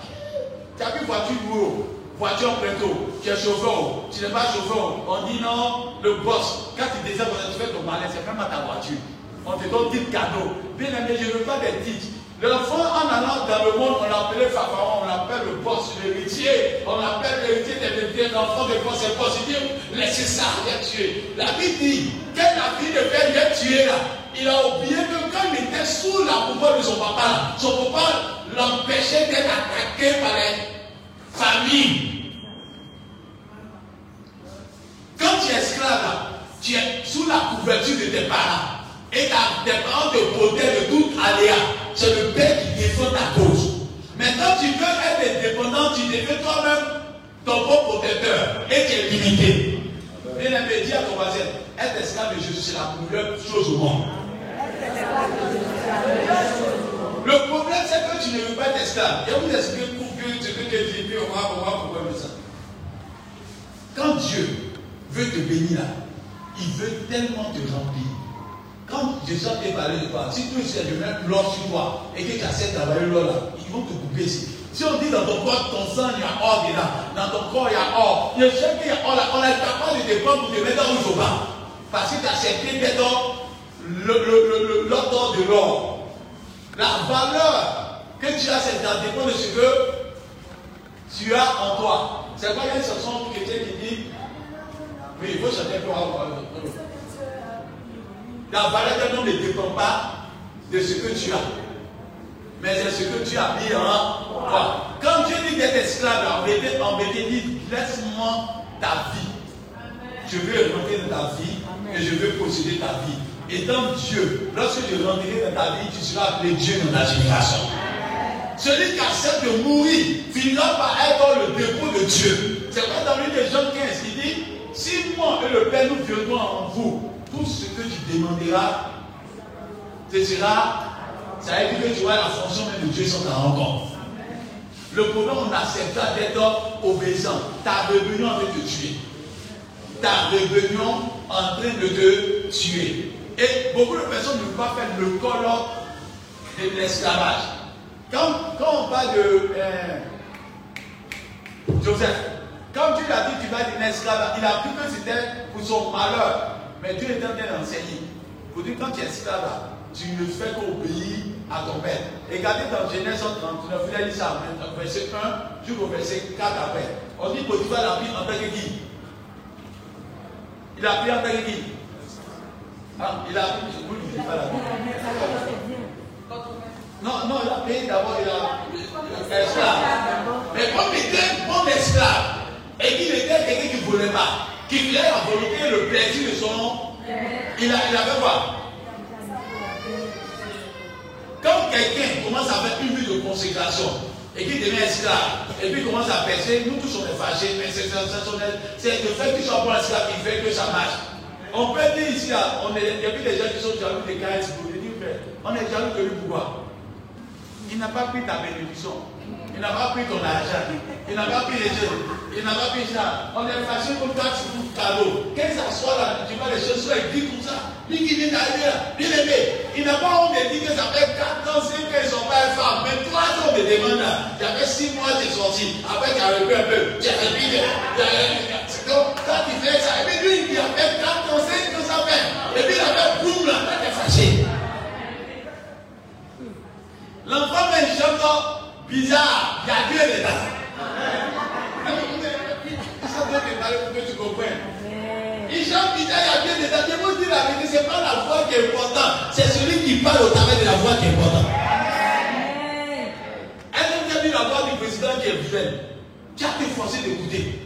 tu as plus voiture lourde voiture plateau, tu es chauffeur, tu n'es pas chauffeur, on dit non, le boss, quand tu descends, tu fais ton malin, c'est même pas ta voiture. On te donne titre cadeau. Bien aimé, je ne veux pas des titres. L'enfant, en allant dans le monde, on l'appelait Pharaon, on l'appelle le boss, l'héritier, on l'appelle l'héritier des l'enfant de boss, c'est boss. Il dit, laissez ça, il a tué. La Bible dit, quand la fille de père, il a tué là, il a oublié que quand il était sous la pouvoir de son papa, son papa l'empêchait d'être attaqué par les famille. Quand tu es esclave, tu es sous la couverture de tes parents. Et ta, tes parents te protègent de tout aléa. C'est le père qui défend ta cause. Maintenant, tu veux être indépendant, tu deviens toi-même ton propre protecteur. Et tu es limité. Bien aimé, dis à ton voisin, être esclave de Jésus, c'est la meilleure chose au monde. Le problème, c'est que tu ne veux pas être esclave. Et vous expliquer pour que que va. Quand Dieu veut te bénir là, il veut tellement te remplir. Quand Jésus t'a parlé de toi, si tu essaies de mettre l'or sur toi et que tu acceptes d'avoir l'or là, ils vont te couper ici. Si on dit dans ton corps, ton sang, il y a or dedans, dans ton corps, il y a or. A chaque qu'il y a or là, on est capable de te prendre pour te mettre il faut pas. Parce que tu as accepté d'être l'ordre de l'or. La valeur que tu as, c'est dans dépend de ce que tu as en toi. C'est pas une chanson chrétienne qui dit Oui, il faut chanter pour avoir. La valeur d'un ne dépend pas de ce que tu as. Mais c'est ce que tu as mis en toi. Quand Dieu dit d'être esclave, en vérité, en dit laisse-moi ta vie. Je veux rentrer dans ta vie et je veux posséder ta vie. Et dans Dieu, lorsque je rentrerai dans ta vie, tu seras appelé Dieu dans ta génération. Celui qui accepte de mourir finira par être le dépôt de Dieu. C'est pas dans l'une des Jean 15 qui dit Si moi et le Père nous viendrons en vous, tout ce que tu demanderas, ce sera. Ça veut dire que tu vois la fonction même de Dieu sans ta rencontre. Le problème, on accepta d'être obéissant. Ta rébellion en train de tuer. Ta rébellion en train de te tuer. Et beaucoup de personnes ne veulent pas faire le colloque de l'esclavage. Quand, on parle de euh, Joseph, quand Dieu a dit tu vas être un esclave, il a cru que c'était pour son malheur. Mais Dieu est en train d'enseigner. Quand tu es esclave, tu ne fais qu'obéir à ton père. Regardez dans Genèse 39, il a dit ça, verset 1 jusqu'au verset 4 après. On dit Potiphar l'a pris en tant que qui? Il a pris en tant que qui? Ah, il a pris, vous ne dites pas la Non, non, il a payé d'abord, il a esclave. Mais comme il était bon esclave, et qu'il était quelqu'un qui ne voulait pas, qui voulait la volonté le plaisir de son nom, il, a, il avait quoi? Quand quelqu'un commence à faire une vie de consécration, et qu'il devient esclave, et puis commence à percer, nous tous est fâchés, mais c'est le fait qu'il soit bon esclave qui fait que ça marche. On peut dire ici, est, il y a des gens qui sont jaloux des mais on est jaloux de lui pourquoi Il n'a pas pris ta bénédiction. Il n'a pas pris ton argent. Il n'a pas pris les choses. Il n'a pas pris ça. On est fâché comme ça, tu fous cadeau. Qu'est-ce que ça soit là Tu vois les choses il dit comme ça. Lui qui vient d'arriver là, bien aimé. Il n'a pas honte de dire que ça fait 4 ans, 5 ans, ils sont pas une femme. Mais 3 ans de demande là. Avait 6 mois, es sorti. Après, tu as revu un peu. Tu as revu. Donc, quand tu fais ça, et puis lui, il a fait 4 ans, 5 ans, ça fait. Et puis il a fait boum là, là, tu es fâché. bizarre, il y a Dieu dedans. Ça doit te parler pour que tu comprennes. Il chante bizarre, il y a Dieu dedans. Je vous dis la vérité, ce n'est pas la voix qui est importante, c'est celui qui parle au travers de la voix qui est important. Est-ce que vous avez vu la voix du président qui est jeune Tu as été forcé d'écouter.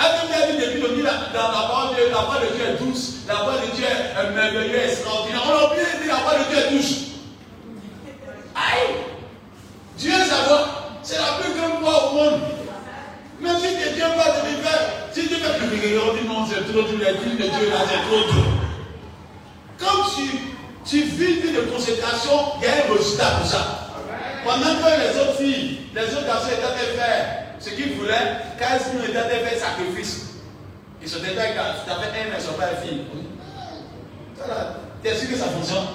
Est-ce que vous avez vu depuis le dans la voix de la voix de Dieu est douce, la voix de Dieu est merveilleuse, extraordinaire. On a oublié de dire la voix de Dieu est douce. Aïe! Dieu, c'est la plus grande voix au monde. Même si Dieu pas de l'hiver, si Dieu fait que on dit non, c'est trop, les films de Dieu là, c'est trop trop. Comme tu, tu vis une vie de consécration, il y a un résultat pour ça. Pendant que les autres filles, les autres garçons étaient faire ce qu'ils voulaient, quand ils étaient faire sacrifice, ils disaient, tu avais un, mais ils sont pas fille. Tu es sûr que ça fonctionne?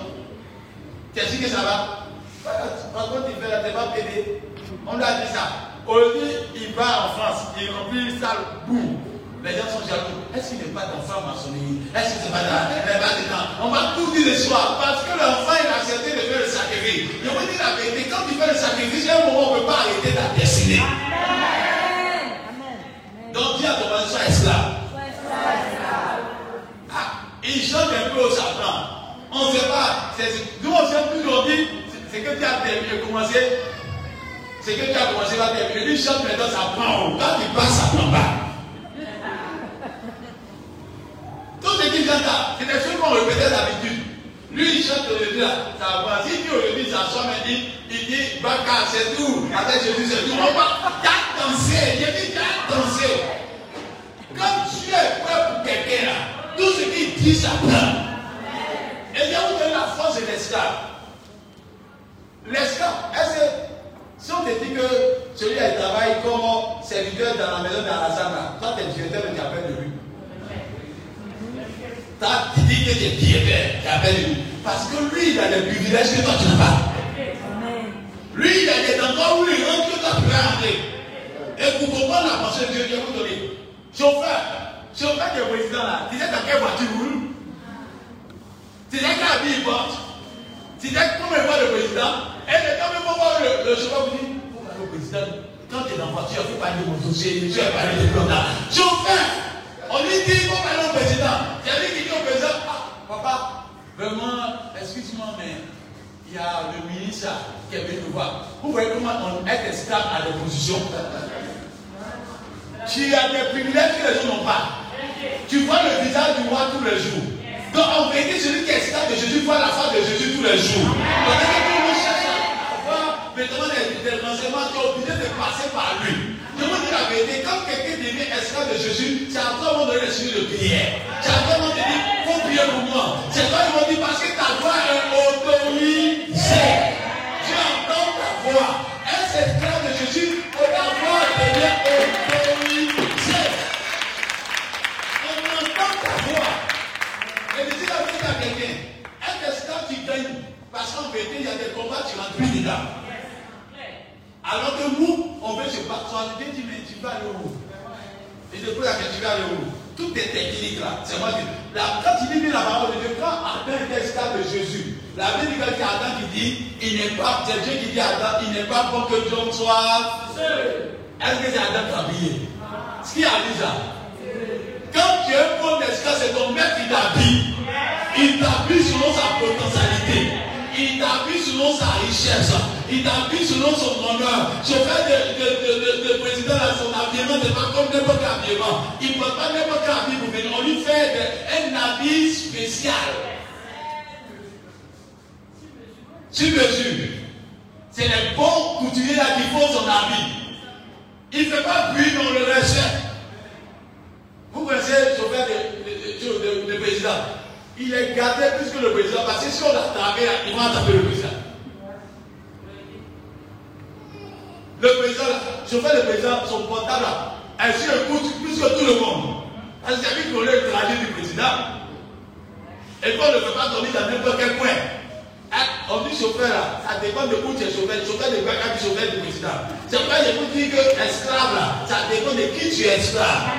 Tu es sûr que ça va? Par contre, il fait la pas pédé. On lui a dit ça. Aujourd'hui, il va en France, il remplit une salle, boum. Les gens sont jaloux. Est-ce qu'il n'est pas d'enfant maçonnerie Est-ce que c'est pas là Il n'est pas dedans. On va tout dire le soir. Parce que l'enfant, il a accepté de faire le sacrifice. Je vous dis la vérité. Quand tu fais le sacrifice, à un moment, on ne peut pas arrêter ta destinée. Donc, à ton mari, sois esclave. Ah, il chante un peu au sapin. On ne sait pas. Nous, on sait plus aujourd'hui. C'est que tu as terminé, commencé. C'est que tu as commencé à terminer. Lui chante maintenant, ça prend. Quand il passe, ça prend pas. Tout ce qu'il chante là, c'est des choses qu'on répétait d'habitude. Lui, il chante aujourd'hui là, ça va. Si tu aujourd'hui s'assoit, il dit, il dit, Baka, c'est tout. Avec Jésus, c'est tout. On va, t'as dansé. J'ai dit, t'as dansé. Quand tu es prêt pour quelqu'un là, tout ce qu'il dit, ça prend. Et bien, vous avez la force de l'esclave. L'esclave, est-ce que si on te dit que celui-là travaille comme serviteur dans la maison d'Alassane, toi tu es directeur, mais tu appelles de lui. Tu dis que tu es directeur, tu appelles de lui. Parce que lui, il a des privilèges que toi tu n'as pas. Lui, il a des endroits où il rentre que toi tu peux rentrer. Et pour comprendre la pensée de Dieu, je vais vous donner. Chauffeur, chauffeur qui est président là, tu sais dans quelle voiture roule? Tu sais quel habit il porte Tu sais comment il voit le président? Et quand même, on voir le, le chauffeur vous dit, oh, le président, quand tu es dans la voiture, il faut parler de mon dossier, tu vas parler de blocage. Chauffeur, on lui dit, il faut au président. C'est lui qui dit au président, ah, papa, vraiment, excuse-moi, mais il y a le ministre qui est venu nous voir. Vous voyez comment on est esclave à l'opposition Tu as des privilèges que les gens n'ont pas. Tu vois le visage du roi tous les jours. Donc en vérité, celui qui est esclave de Jésus voit la face de Jésus tous les jours que tout le monde cherche à avoir maintenant des, renseignements, tu es obligé de passer par lui. Je vous dis la vérité, quand quelqu'un devient esclave de Jésus, c'est à toi qu'on donne le de prière. C'est à toi qu'on te dit, faut prier pour moi. C'est toi qui dire, parce que ta voix est autorisée. Tu entends ta voix. Un esclave de Jésus, ta voix devient autorisée. On entend ta voix. Et dis la vérité à quelqu'un. Un esclave, tu gagnes. Parce qu'en vérité, il y a des combats, tu rentres plus dedans. Alors que nous, on veut se battre. Dieu dit, mais tu vas aller où Et je pose la question, tu vas aller où Tout est technique là. C'est moi qui. Quand tu lis la parole de Dieu, quand Adam était esclave de Jésus, la Bible dit que Adam qui dit, il n'est pas, c'est Dieu qui dit à Adam, il n'est pas bon que Dieu soit. Est-ce que c'est Adam qui a habillé Ce qui a ça Quand tu es un bon esclave, c'est ton maître qui t'habille. Il t'habille selon sa potentialité. Il sa richesse. Il t'habille selon son honneur. Je fais de, de, de, de, de président à son habillement, n'est pas comme n'importe quel habillement. Il ne peut pas n'importe quel habit pour venir. On lui fait un habit spécial. Sur mesure. C'est les bons couturiers là qui font son habit. Il ne fait pas bruit, on le respecte. Vous connaissez le chauffeur de, de, de, de président il est gardé plus que le président. Parce que si on l'a tapé, ils vont taper le président. Le président, je fais le président, son portable, ainsi écoute plus que tout le monde. Parce qu'il a vu qu'on le du président. Et qu'on ne peut pas dormir dans n'importe quel coin. On dit chauffeur là, ça dépend de où tu es chauffeur. Chauffeur de Baka du chauffeur du président. C'est pas je vous dis que esclave là, ça dépend de qui tu es esclave.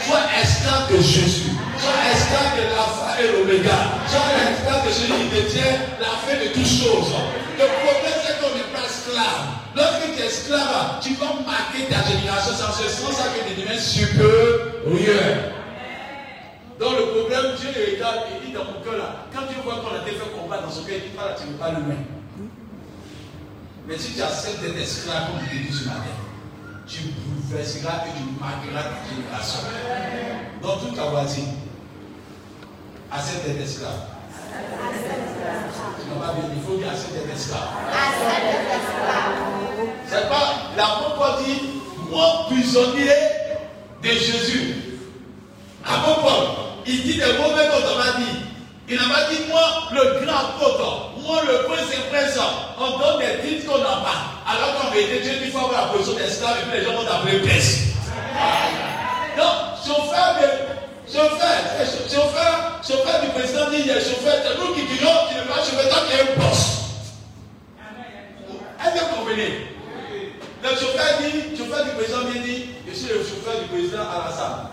Sois esclave de Jésus. Sois esclave de l'alpha et l'oméga. Sois esclave de celui qui détient la fin de toutes choses. Le problème c'est qu'on n'est pas esclave. Lorsque tu es esclave, tu vas marquer ta génération. C'est ce sens que tu deviens supérieur. Donc le problème, Dieu le regarde et dit dans mon cœur là, quand tu vois qu'on a été fait combat dans son cœur, il dit là, tu ne veux pas le même. Mais si tu acceptes d'être esclave, comme je dit ce matin, tu bouleverseras et tu marqueras ta génération. Donc toute ta voisine, accepte d'être esclave. N'as pas bien, il faut dire accepte d'être esclave. C'est pas l'apôtre dit, moi prisonnier de Jésus. Apôtre Paul, il dit des mots même qu'on m'a dit. Il n'a pas dit moi le grand apôtre, moi le prince et prince. On donne des titres qu'on n'a pas. Alors qu'en vérité, Dieu dit qu'il faut avoir la position d'esclave et puis les gens vont t'appeler prince. Donc, chauffeur de. Chauffeur, chauffeur, chauffeur du président dit il y a chauffeur, c'est nous qui disons tu ne pas chauffeur, toi qui es un boss. Est-ce que vous comprenez Le chauffeur dit, chauffeur du président vient dit, je suis le chauffeur du président Alassane.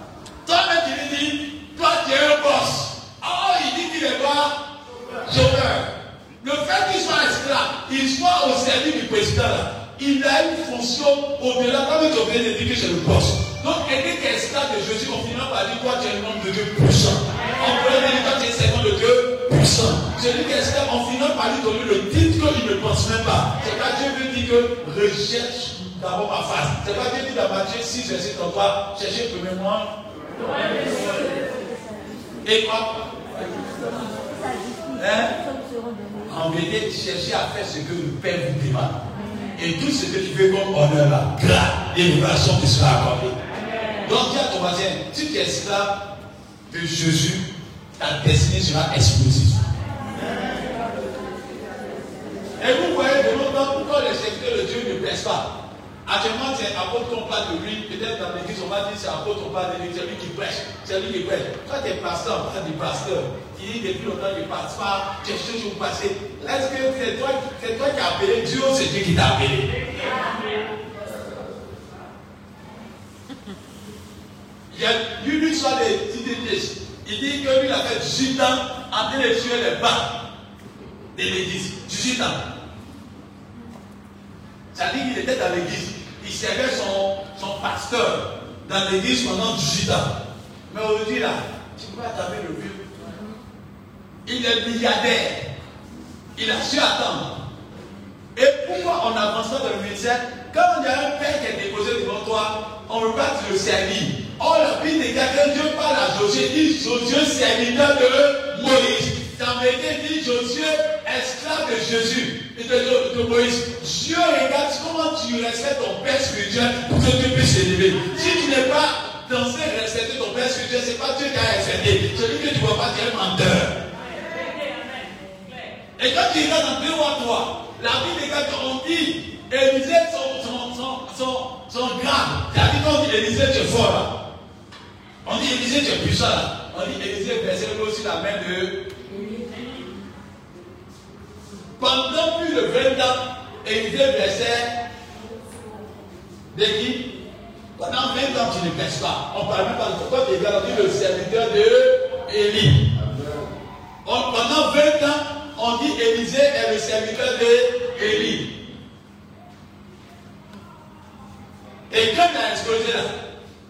Toi-même, tu lui dis, toi tu es un boss. Oh, il dit qu'il est pas chauffeur. Le fait qu'il soit esclave, il soit au service du président il a une fonction au-delà. Comme tu viens de dire que c'est le boss. Donc, quelqu'un qui est esclave de Jésus, on finit par dire, toi tu es un homme de Dieu puissant. On peut dire, toi tu es un servant de Dieu puissant. Celui qui est esclave, on finit par lui donner le titre qu'il ne pense même pas. C'est pas Dieu veut dire que recherche d'abord ma face. C'est pas Dieu dit dans Matthieu 6, verset 33, cherchez premièrement et quoi? Hein? En vérité, cherchez à faire ce que le Père vous demande. Et tout ce que tu fais comme honneur là, grâce, l'élévation qui sera accordée. Donc dis à ton voisin, si tu es esclave de Jésus, ta destinée sera explosive. Et vous voyez de longtemps pourquoi les secteurs de Dieu ne plaisent pas? Actuellement, c'est apôtre qu'on parle de lui. Peut-être dans l'église, on va dire c'est apôtre qu'on parle de lui. C'est lui qui prêche. C'est lui qui prêche. Toi, tu es pasteur, tu es pasteur. Qui dit depuis longtemps, il ne passe pas. Tu es toujours passé. Est-ce que c'est toi, toi qui as appelé Dieu c'est Dieu qui t'a appelé? Il y a une histoire. Il dit que lui, il a fait 18 ans en train de tuer les bas de l'église. 18 ans. Ça dit qu'il était dans l'église. Il servait son, son pasteur dans l'église pendant 18 ans. Mais aujourd'hui, là, tu peux attraper le vieux. Il est milliardaire. Il a su attendre. Et pourquoi on avance dans le ministère Quand il y a un père qui est déposé devant toi, on ne veut pas te le servir? Or, la Bible dit que Dieu parle à Josué, dit Josué, serviteur de Moïse. Dans vérité, dit Josué, esclave de Jésus et de, de, de, Moïse. Dieu regarde comment tu respectes ton père spirituel pour que Dieu puisse s'élever. Si tu n'es pas censé respecter ton père spirituel, ce n'est pas Dieu qui a respecté. Celui que tu ne vois pas, tu es menteur. Et quand tu regardes dans 2 ou 3, la Bible regarde qu'on dit Élisée, son, son, son, son, son grade. C'est-à-dire qu'on dit Élisée, tu es fort là. On dit Élisée, tu es puissant là. On dit Élisée, versez le aussi la main de pendant plus de 20 ans, Élisée versait de qui? Pendant 20 ans, tu ne pèses pas. On parle même pas de toi, tu es le serviteur de Élie. Pendant 20 ans, on dit Élisée est le serviteur de Élie. Et quand il a explosé là,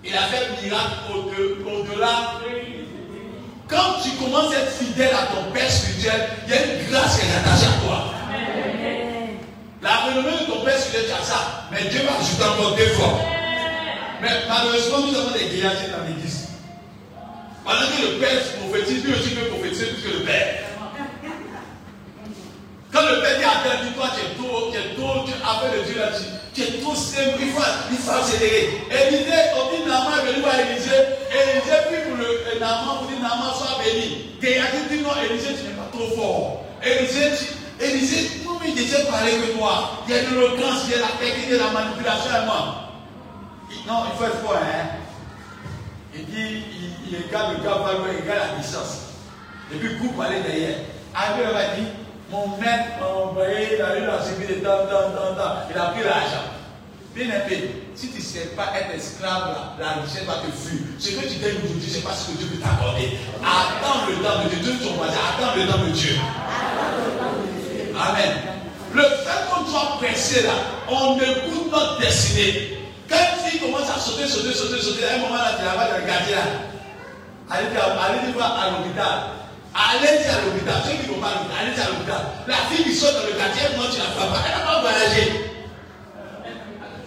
il a fait un miracle au-delà. Quand tu commences à être fidèle à ton Père spirituel, il y a une grâce qui est attachée à toi. La renommée de ton Père spirituel, tu as ça. Mais Dieu va ajouter encore deux fois. Mais malheureusement, nous avons des grillagés dans l'église. Pendant que le Père prophétise, lui aussi peut prophétiser plus que le Père. Quand le Père dit à toi, tu es trop, tu es trop, tu as fait le Dieu là-dessus. Tu es trop simple, il faut, il accélérer. Élisée, on dit Naman est venu voir Élisée. Élisée prie pour le Naman, pour dire Naman soit béni. Géasi dit non, Élisée, tu n'es pas trop fort. Élisée, tu, Élisée, non, mais il déjà parlé que toi. Il y a de l'éloquence, il y a la technique de la manipulation à moi. Non, il faut être fort, hein. Il dit, il, il le gars, il regarde la distance. Et puis, coupe aller derrière. Il va dire, mon maître m'a envoyé, il a eu la temps, temps, temps, temps. Il a pris l'argent. Bien aimé, si tu ne sais pas être esclave, la, richesse va te fuir. Ce que tu gagnes aujourd'hui, ce n'est pas ce que Dieu peut t'accorder. Attends le temps de Dieu. Ton voisin, attends le temps de Dieu. Amen. Le fait qu'on soit pressé là, on écoute notre destinée. Quand une fille commence à sauter, sauter, sauter, sauter, à un moment là, tu la le quartier là. Allez, allez voir à l'hôpital. Allez à l'hôpital. Ceux qui vont pas allez à l'hôpital. La fille qui saute dans le quartier, moi tu la frappes pas. Elle n'a pas voyagé.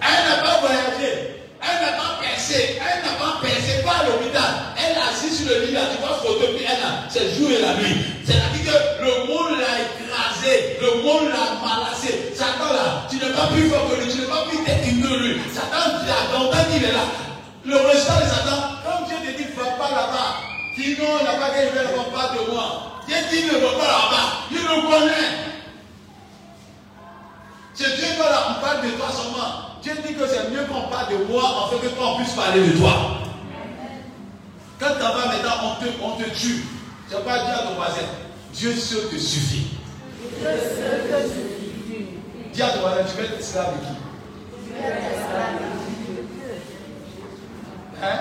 Elle n'a pas voyagé. Elle n'a pas percé. Elle n'a pas percé. Pas à l'hôpital. Elle est assise sur le lit là. Tu vois photo. Puis elle a. C'est jour et la nuit. C'est-à-dire que le monde l'a écrasé. Le monde l'a malassé. Satan là. Tu n'es pas plus fort que lui. Tu n'es pas plus technique que lui. Satan, tu as longtemps qu'il est là. Le résultat de Satan, comme Dieu te dit, va pas là-bas. Dis non, pas qu'à faire ne pas de moi. Dieu dit, ne va pas là-bas. Il le connaît. C'est Dieu qui on parle de toi seulement. Dieu dit que c'est mieux qu'on parle de moi fait que toi on puisse parler de toi. Quand tu vas maintenant, on te, on te tue. Tu vas pas dire à ton voisin, Dieu seul te suffit. Dieu seul te suffit. Dis à ton voisin, tu veux être esclave de qui? Hein?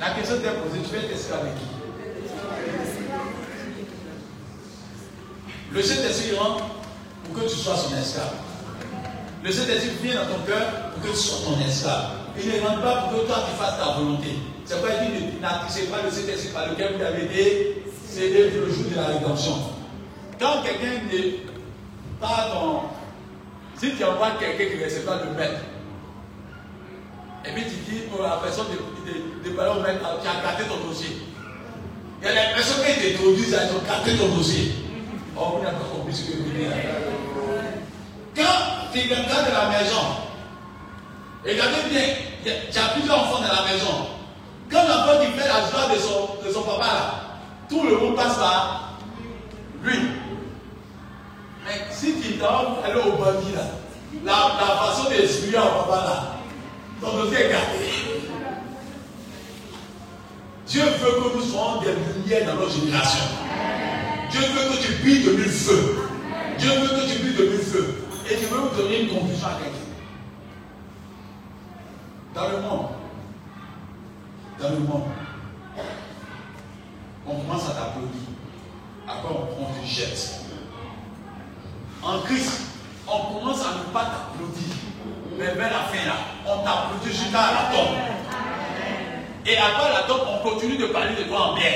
La question t'est posée, tu être esclave de qui? Le Saint-Esprit rentre pour que tu sois son esclave. Le Saint-Esprit vient dans ton cœur pour que tu sois ton esclave. Il ne rentre pas pour que toi tu fasses ta volonté. C'est il dit n'attissez pas le Saint-Esprit par lequel vous avez été cédé le jour de la rédemption. Quand quelqu'un n'est pas dans. Si tu envoies quelqu'un qui ne recevra le maître, et puis tu dis pour la personne de, de, parler au maître, tu as gâté ton dossier. Il y a des personnes qui t'introduisent, elles ont gâté ton dossier. Oh, vous n'avez pas compris ce que vous. Quand tu de la maison, regardez bien, il y a plusieurs enfants dans la maison. Quand l'enfant qui fait la joie de son, de son papa là, tout le monde passe par lui. Mais si tu t'en aller au bandit là, la, la façon d'expliquer au papa là, ton dossier est gardé. Dieu veut que nous soyons des lumières dans notre génération. Dieu veut que tu brilles de mille feux. Dieu veut que tu brilles de mille feux. Et je veux vous donner une conclusion à quelqu'un. Dans le monde, dans le monde, on commence à t'applaudir. Après, on, on te jette. En Christ, on commence à ne pas t'applaudir. Mais vers la fin là, on t'applaudit jusqu'à la tombe. Et après la tombe, on continue de parler de toi en bien.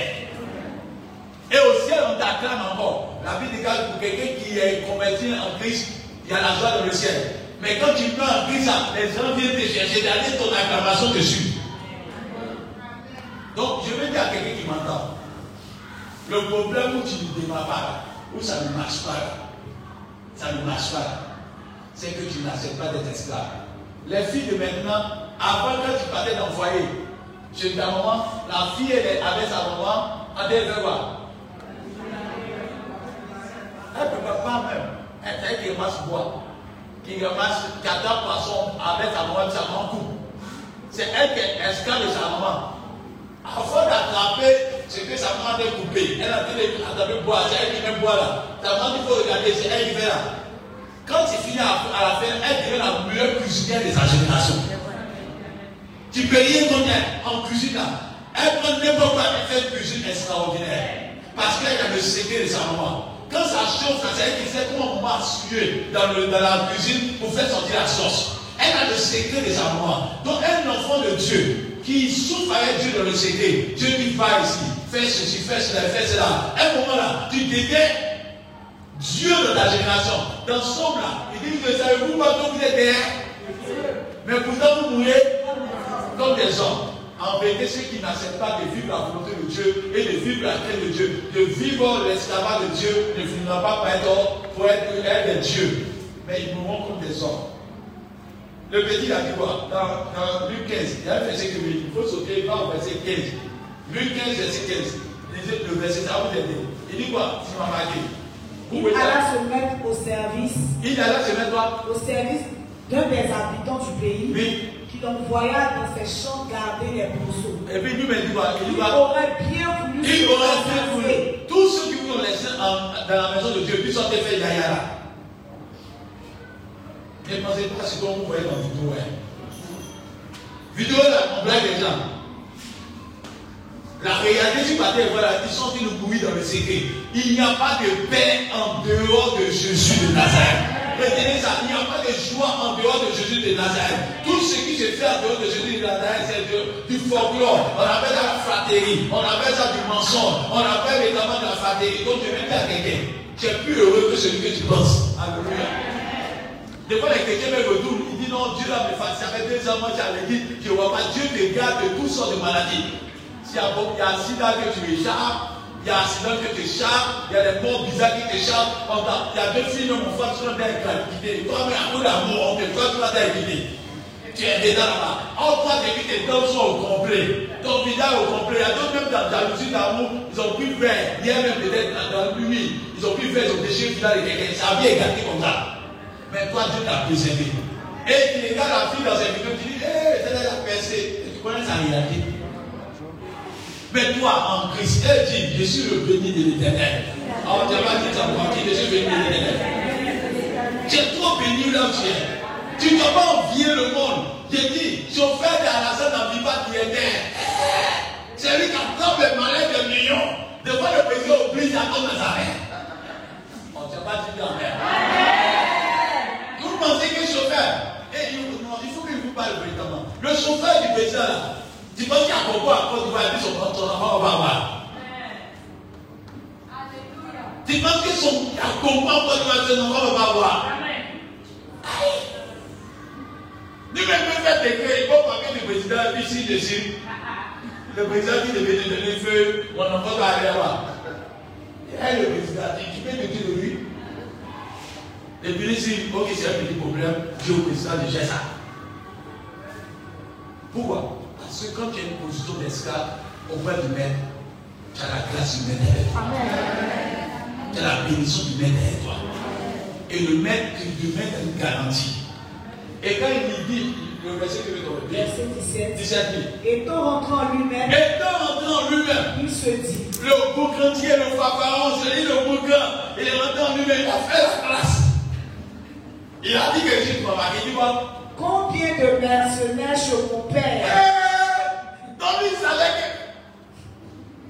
Et au ciel, on t'acclame encore. La vie dit pour quelqu'un qui est converti en Christ, il y a la joie dans le ciel. Mais quand tu prends en Christ, les gens viennent te chercher, d'aller ton acclamation dessus. Donc, je vais dire à quelqu'un qui m'entend. Le problème où tu ne démarres pas où ça ne marche pas ça ne marche pas c'est que tu n'acceptes pas d'être esclave. Les filles de maintenant, avant quand tu partais foyer, chez ta maman, la fille elle sa maman, elle devait voir. Elle ne peut pas même. Elle fait qui ramasse bois, qui ramasse, qui attend poisson avec sa maman, sa maman coupe. C'est elle qui est esclave de sa maman. Avant d'attraper ce que sa maman a coupé, elle a dit d'attraper bois, c'est elle qui met bois là. Ta maman, il faut regarder, c'est elle qui fait là. Quand tu finis à, la fin, elle devient la meilleure cuisinière de sa génération. Tu peux rien connaître en cuisine là. Elle prend n'importe quoi, elle fait une cuisine extraordinaire. Parce qu'elle a le secret de sa maman. Quand ça chauffe, c'est elle qui sait comment on dans, dans la cuisine pour faire sortir la sauce. Elle a le secret de sa maman. Donc un enfant de Dieu qui souffre avec Dieu dans le secret, Dieu dit va ici, fais ceci, fais cela, fais cela. Un moment là, tu dégaines Dieu de ta génération. Dans Somme là, il dit, ne savez-vous pas que vous êtes derrière Mais pourtant vous mourrez comme des hommes. En vérité, ceux qui n'acceptent pas de vivre la volonté de Dieu et de vivre la paix de Dieu, de vivre l'esclavage de Dieu, ne finira pas par être, pour être, des dieux. Mais ils mourront comme des hommes. Le petit a dit quoi? Dans, Luc 15, il y a un verset que il faut sauter, il va au verset 15. Luc 15, verset 15. Le verset, ça vous aider. Il dit quoi? Tu m'as marqué. Il alla se mettre au service. Il alla se mettre quoi? Au service d'un des habitants du pays. Oui. Qui l'envoya dans ses champs garder les brousseaux. Et puis lui, il Il aurait bien voulu Il aurait bien voulu. Tous ceux qui vous ont laissé dans la maison de Dieu, puis sortez faire yaya là. Ne pensez pas ce que vous voyez dans la vidéo. Hein. Vidéo là, on blague les gens. La réalité, tu partais voilà, ils sont de mourir dans le secret. Il n'y a pas de paix en dehors de Jésus de Nazareth. Retenez ça, il n'y a pas de joie en dehors de Jésus de Nazareth. Tout ce qui se fait en dehors de Jésus de Nazareth, c'est du folklore. On appelle ça la fratrie, on appelle ça du mensonge, on appelle également de la fratrie. Donc tu veux dire à quelqu'un, tu es plus heureux que celui que tu penses. Alléluia. Des fois, les chrétiens me retournent, ils disent non, Dieu là me fait, ça fait deux ans, moi, j'avais dit, je vois pas, Dieu te garde de toutes sortes de maladies. Il y a un sida que tu échappes, il y a un accident que tu échappes, il y a des morts bizarres qui t'échappent, on il y a deux filles, mon frère, tu l'as gravité. Toi, mais à cause d'amour, on te fait, tu l'as gravité. Tu es dedans là-bas. En toi, depuis tes dents sont au complet. Ton visage au complet. Il y a d'autres même dans la jalousie d'amour, ils ont pris vert. Hier même peut-être dans la nuit, ils ont pris vert, ils ont déchiré le visage de quelqu'un. Ça vient écarté comme ça. Mais toi, Dieu t'a préservé. Et tu regardes la fille dans ses vidéos, tu dis, hé, elle a percé. Tu connais sa réalité. Mais toi, en Christ, elle dit, je suis le béni de l'éternel. Alors, tu n'as pas dit je suis béni de l'éternel. Tu es trop béni là où tu es. Tu ne dois pas envier le monde. J'ai dit, chauffeur d'Alassane n'en vit pas qui terre. C'est lui qui attrape les malins des millions. Des fois, le président oblige à tomber sa main. On ne t'a pas dit amen. Vous pensez que chauffeur, eh, il, non, il faut qu'il vous parle véritablement. Le chauffeur du président là, tu penses qu'il y a Congo à Côte d'Ivoire, il dit son son enfant, on va voir. Tu penses que son il y a Congo à Côte d'Ivoire, son enfant, on va voir. Lui-même peut faire décret, il faut papier du président, puis s'il décide, le président qui devait donner feu, mon enfant va aller là-bas. Et le président, tu peux te dire de lui. Et puis il dit, ok, c'est un petit problème, je au président, gère ça. Pourquoi? Parce que quand tu as une position d'esclave auprès du maître, tu as la grâce du maître toi. Tu as la bénédiction du maître avec toi. Et le maître, le maître a une garantie. Et quand il lui dit, le verset que je te dire, Verset 17. 17 dit, Étant rentré en lui-même, en lui-même, il se dit le est le pharaon, c'est lui le boucan, il est rentré en lui-même, il a fait la classe. Il a dit que Jésus m'a marqué, tu vois. Combien de mercenaires chez mon père Donc il savait que.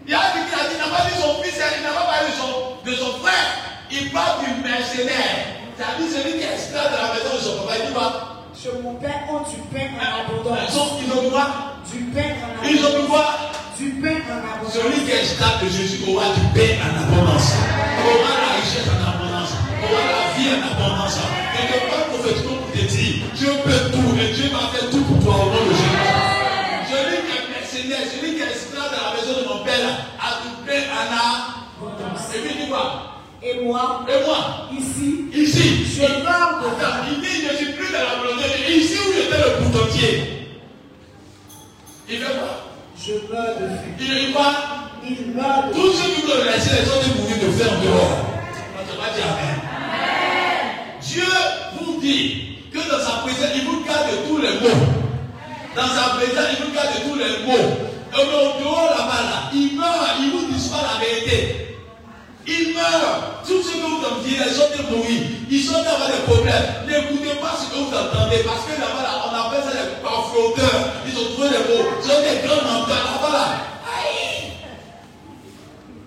Il a dit qu'il a dit, il n'a pas dit son fils, il n'a pas de son, de son frère. Il parle du mercenaire. C'est-à-dire celui qui est esclave de la maison de son papa. Il dit quoi Chez mon père ont du pain en Ils abondance. ils ont quoi Du pain en Ils ont abondance. quoi Du pain en abondance. Celui qui est esclave de Jésus aura du pain en abondance. Aura la richesse en abondance. Aura la vie en abondance. Et ne pas prophétiquement pour te dire, Dieu peut tout et Dieu va faire tout pour toi au nom de Jésus. Celui qui est mercenaire, celui qui est esclave de la maison de mon père là, a du pain en abondance. Et dit quoi Et moi, Et moi, ici, ici, je meurs de. Attends, il dit, je suis plus dans la volonté de. Ici où j'étais le boutonnier. Il fait quoi? Je meurs de faim. Il quoi Il meurt de. Tous ceux qui veulent laisser les autres mourir de faim en dehors. On va dire Amen. Dieu vous dit que dans sa présence, il vous garde de tous les maux. Dans sa présence, il vous garde de tous les maux. Et au dehors là-bas, là, il meurt, il vous dit pas la vérité. Il meurt. Tous ceux que vous entendez, ils sont de mourir. Ils sont d'avoir des problèmes. N'écoutez pas ce que vous entendez. Parce que là-bas, là, on appelle ça des parfloteurs. Ils ont trouvé des mots. Ils ont des grands menteurs. Là-bas, là. Aïe.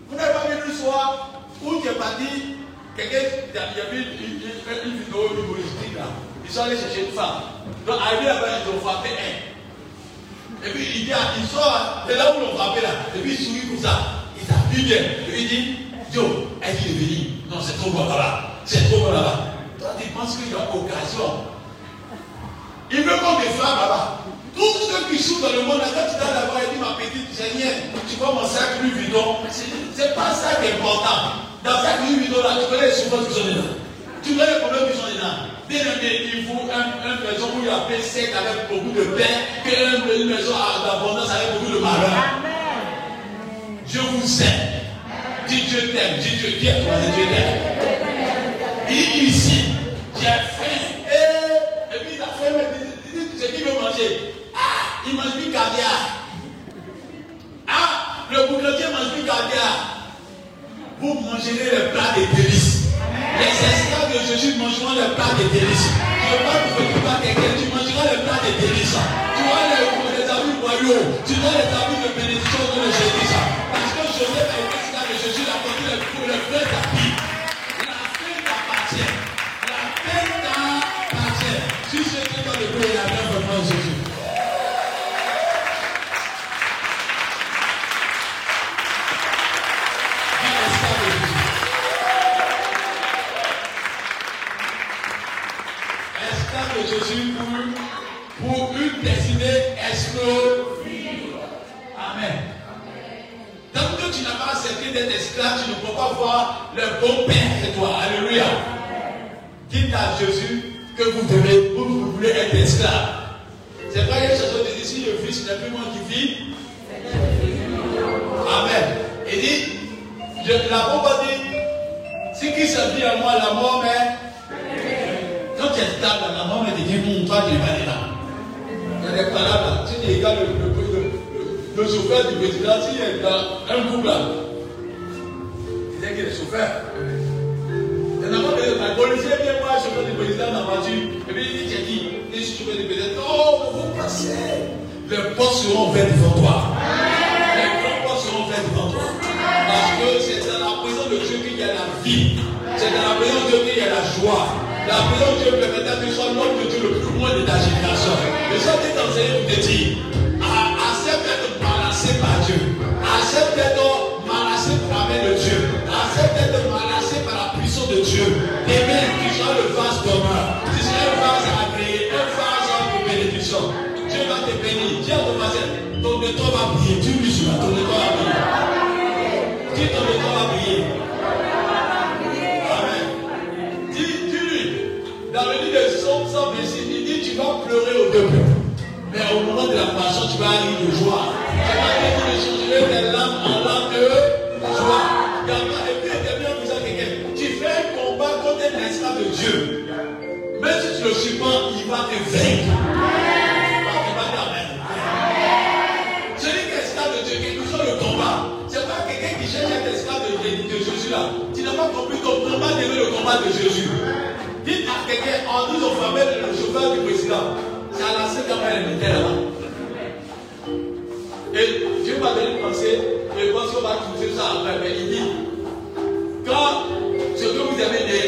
Vous n'avez pas vu le soir où tu es parti, quelqu'un, il y avait une vidéo humoristique là. Ils sont allés chercher une femme. Donc, arrivé là-bas, ils ont frappé un. Et puis, il dit, il sort, c'est là où l'on frappé là. Et puis, il sourit comme ça. Il s'appuie bien. Et puis, il dit, Joe, est-ce qu'il est Non, c'est trop bon là-bas. C'est trop bon là-bas. Toi, tu penses qu'il y a occasion. Il veut qu'on te frappe là-bas. Tous ceux qui souffrent dans le monde, quand tu là-bas, il dit, ma petite Seigneur, tu vois mon sac lui bidon. C'est- pas ça qui est important. Dans sac lui bidon, là, tu connais les souffrances qui sont dedans. Tu connais les problèmes qui sont dedans. Bien aimé, il faut un- une maison où il y a paix sec avec beaucoup de paix, qu'une maison d'abondance avec beaucoup de malheur. Je vous aime. Dis Dieu t'aime. Dis Dieu t'aime. Dieu t'aime. Il ici, j'ai faim. Et, et puis il a faim, c'est qui veut manger? Ah, il mange plus caviar. Ah, le bouclier mange plus caviar. Vous mangerez le plat des délices. Les esclaves de Jésus mangeront le plat des délices. Je vous faire pas quelqu'un, tu mangeras le plat des délices. Tu vois les, les royaume. Tu dois établir une bénédiction dans le Jésus. Parce que Joseph a été esclave de Jésus, il a porté le, le ne pas voir le bon Père c'est toi. Alléluia. Dites à Jésus que vous devez, vous, vous voulez être esclave. C'est a une chanson qui dit si le Fils n'est plus moi qui vis. Amen. Il dit, la Bible dit, si qui se vit à moi, la mort, mais quand tu es stable, la mort, devient bon, toi, tu es pas là. Il y a des palabres tu regardes le, le, le, du président, s'il est dans un couple là, dit qu'il est chauffeur. Pas de la policier vient voir le chauffeur du président dans la voiture. Et puis il dit, as dit, je suis chauffeur du président. Oh, vous passez. Les portes seront ouvertes devant toi. Les grandes portes seront ouvertes devant toi. Parce que c'est dans la présence de Dieu qu'il y a la vie. C'est dans la présence de Dieu qu'il y a la joie. La présence de Dieu permettra que tu sois l'homme de Dieu le plus loin de ta génération. Et ça, t'es enseigné pour te dire, accepte d'être malassé par Dieu. Accepte d'être Mais au moment de la passion, tu vas rire de joie. Tu vas rire de changer tes larmes en larmes de joie. Regarde, Et puis, il bien vous quelqu'un. Tu fais un combat contre un esclave de Dieu. Même si tu le supportes, il va te vaincre. Celui qui est esclave de Dieu, quel que soit le combat, c'est pas quelqu'un qui cherche être esclave de, de- de Jésus là. Tu n'as pas compris ton combat d'aimer le combat de Jésus. Dites à quelqu'un, en disant aux familles, le chauffeur du président, quand était là-bas. Et Dieu m'a donné une pensée, et pense qu'on va trouver ça après, mais il dit, quand ce que vous avez Néhémie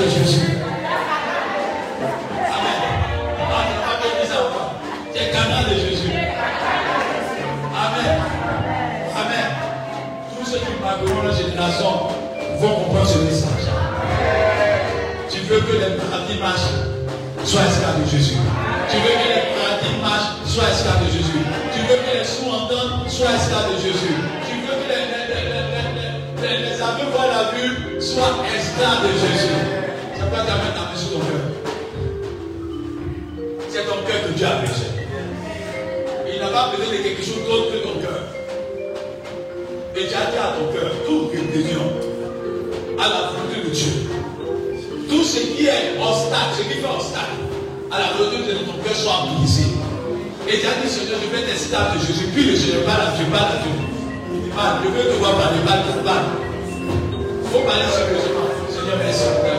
de Jésus. Amen. Ah, tu pas. Tu es camarade de Jésus. Amen. Amen. Tous ceux qui marqueront la génération vont comprendre ce message. Tu veux que les paradis marchent, sois esclave de Jésus. Tu veux que les paradis marchent, sois esclave de Jésus. Tu veux que les sourds entendent, sois esclave de Jésus. Tu veux que les, les, les, les, les, les, les aveugles voient la vue, sois esclave de Jésus. C'est pas ta main ta sur ton cœur. Dieu a besoin. Il n'a pas besoin de quelque chose d'autre que ton cœur. Et tu as dit à ton cœur, toute rébellion à la volonté de Dieu. Tout ce qui est obstacle, ce qui fait obstacle à la volonté de ton cœur soit brisé. Et tu as dit, Seigneur, je vais tester de Jésus. Puis le Seigneur parle à Dieu, parle à Dieu. Je veux te voir parler, parle, parle. Faut parler sérieusement. Seigneur, merci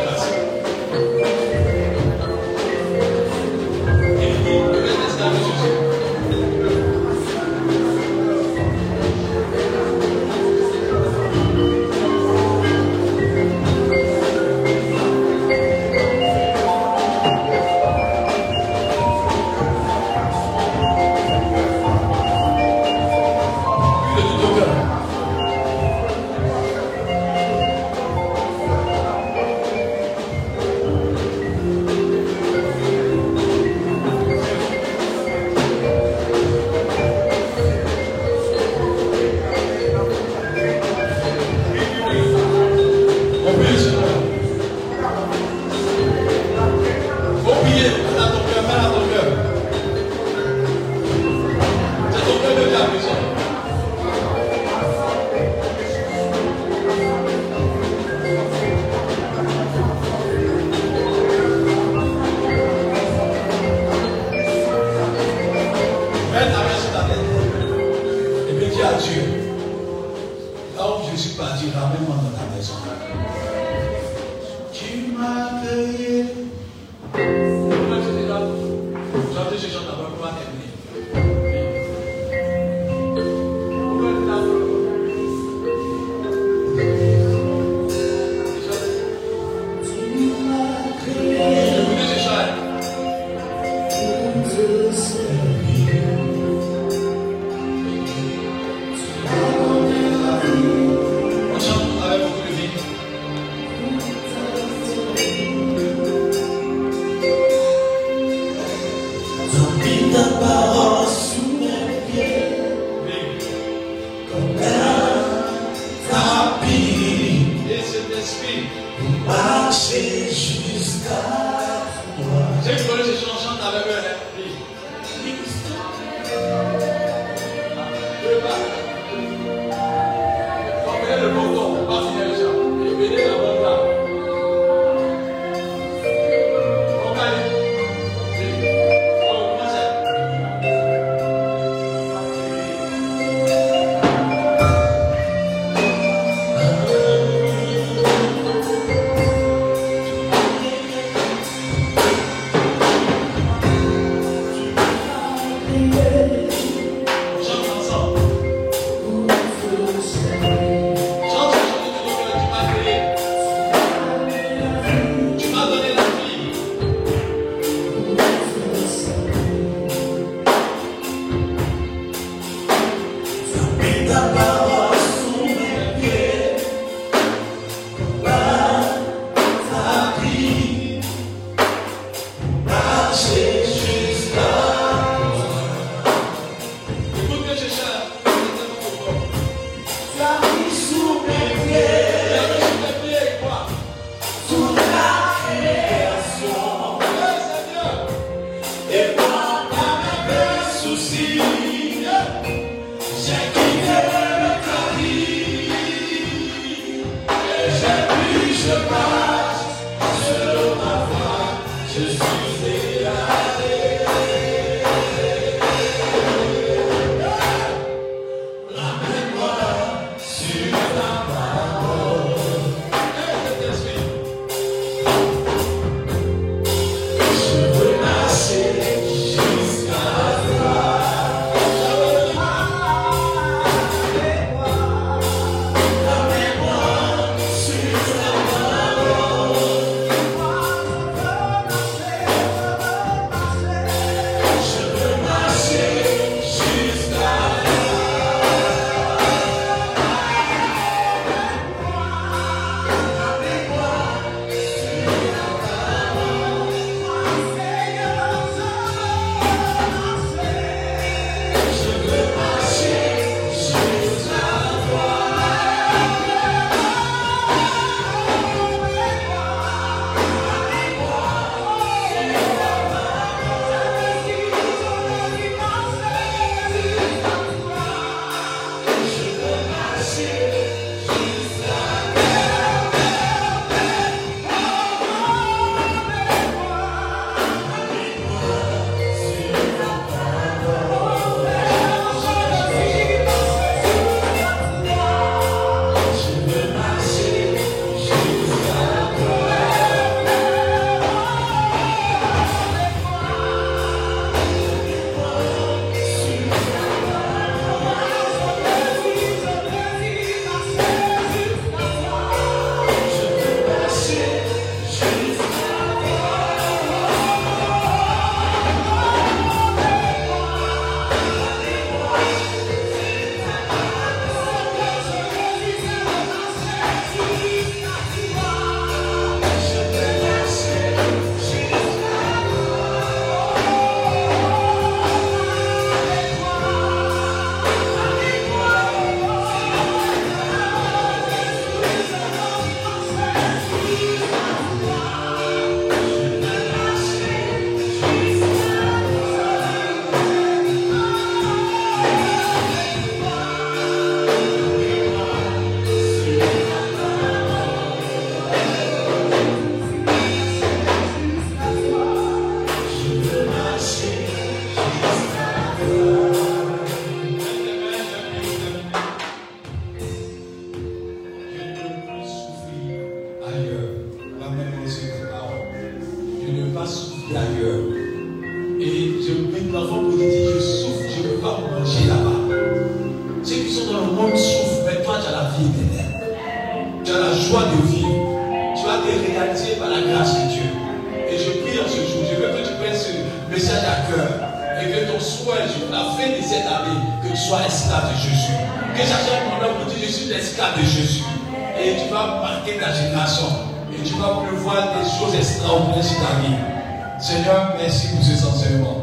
Seigneur, merci pour ces enseignements.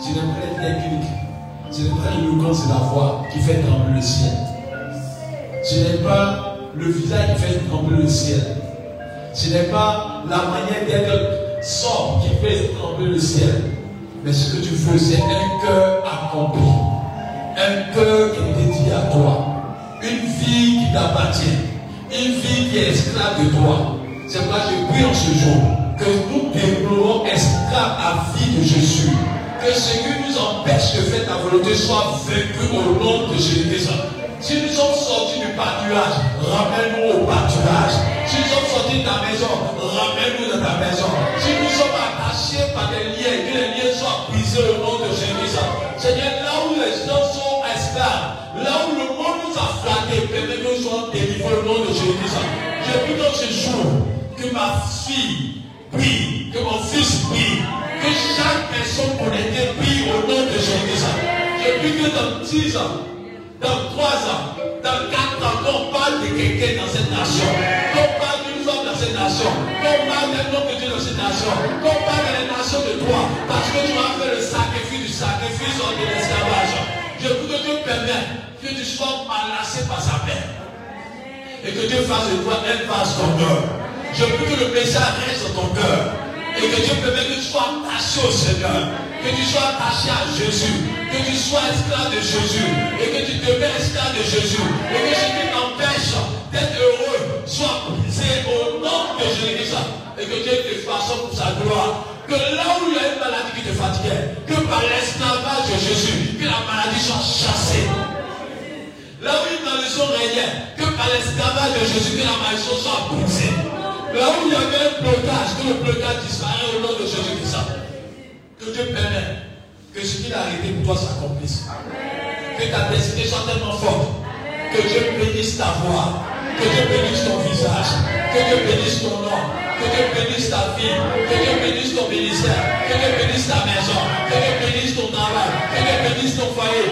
Ce n'est pas les techniques. Ce n'est pas l'éloquence de la voix qui fait trembler le ciel. Ce n'est pas le visage qui fait trembler le ciel. Ce n'est pas la manière d'être sobre qui fait trembler le ciel. Mais ce que tu veux, c'est un cœur accompli. Un cœur qui est dédié à toi. Une vie qui t'appartient. Une vie qui est esclave de toi. C'est pourquoi je prie en ce jour que nous développons esclaves à vie de Jésus. Que ce qui nous empêche de faire ta volonté soit vaincu au nom de Jésus-Christ. Si nous sommes sortis du pâturage, ramène-nous au pâturage. Si nous sommes sortis de ta maison, ramène-nous dans ta maison. Si nous sommes attachés par des liens, que les liens soient brisés au nom de Jésus. Seigneur, là où les gens sont esclaves, là où le monde nous a flattés, permets que nous soyons délivrés au nom de Jésus. Je prie dans ce jour que ma fille prie, que mon fils prie, que chaque personne connectée prie au nom de Jésus. Je prie que dans 10 ans, dans 3 ans, dans 4 ans, qu'on parle de quelqu'un dans cette nation, qu'on parle d'une femme dans cette nation, qu'on parle d'un homme de Dieu dans cette nation, qu'on parle des nations de toi, parce que tu as fait le sacrifice du sacrifice de l'esclavage. Je prie que Dieu permette que tu sois menacé par sa paix. Et que Dieu fasse de toi un vase d'honneur. Je prie que le message reste dans ton cœur. Et que Dieu permette que tu sois attaché au Seigneur. Que tu sois attaché à Jésus. Que tu sois esclave de Jésus. Et que tu demeures esclave de Jésus. Et que qui t'empêche d'être heureux soit brisé au nom de Jésus. Et que Dieu te fasse pour sa gloire. Que là où il y a une maladie qui te fatiguait, que par l'esclavage de Jésus, que la maladie soit chassée. Là où une malédiction régnait, que par l'esclavage de Jésus, que la malédiction soit brisée. Là où il y avait un blocage, que le blocage disparaît au nom de Jésus-Christ. Que Dieu permette que ce qu'il a arrêté pour toi s'accomplisse. Que ta destinée soit tellement forte. Que Dieu bénisse ta voix. Que Dieu bénisse ton visage. Que Dieu bénisse ton nom. Que Dieu bénisse ta vie. Que Dieu bénisse ton ministère. Que Dieu bénisse ta maison. Que Dieu bénisse ton travail. Que Dieu bénisse ton foyer.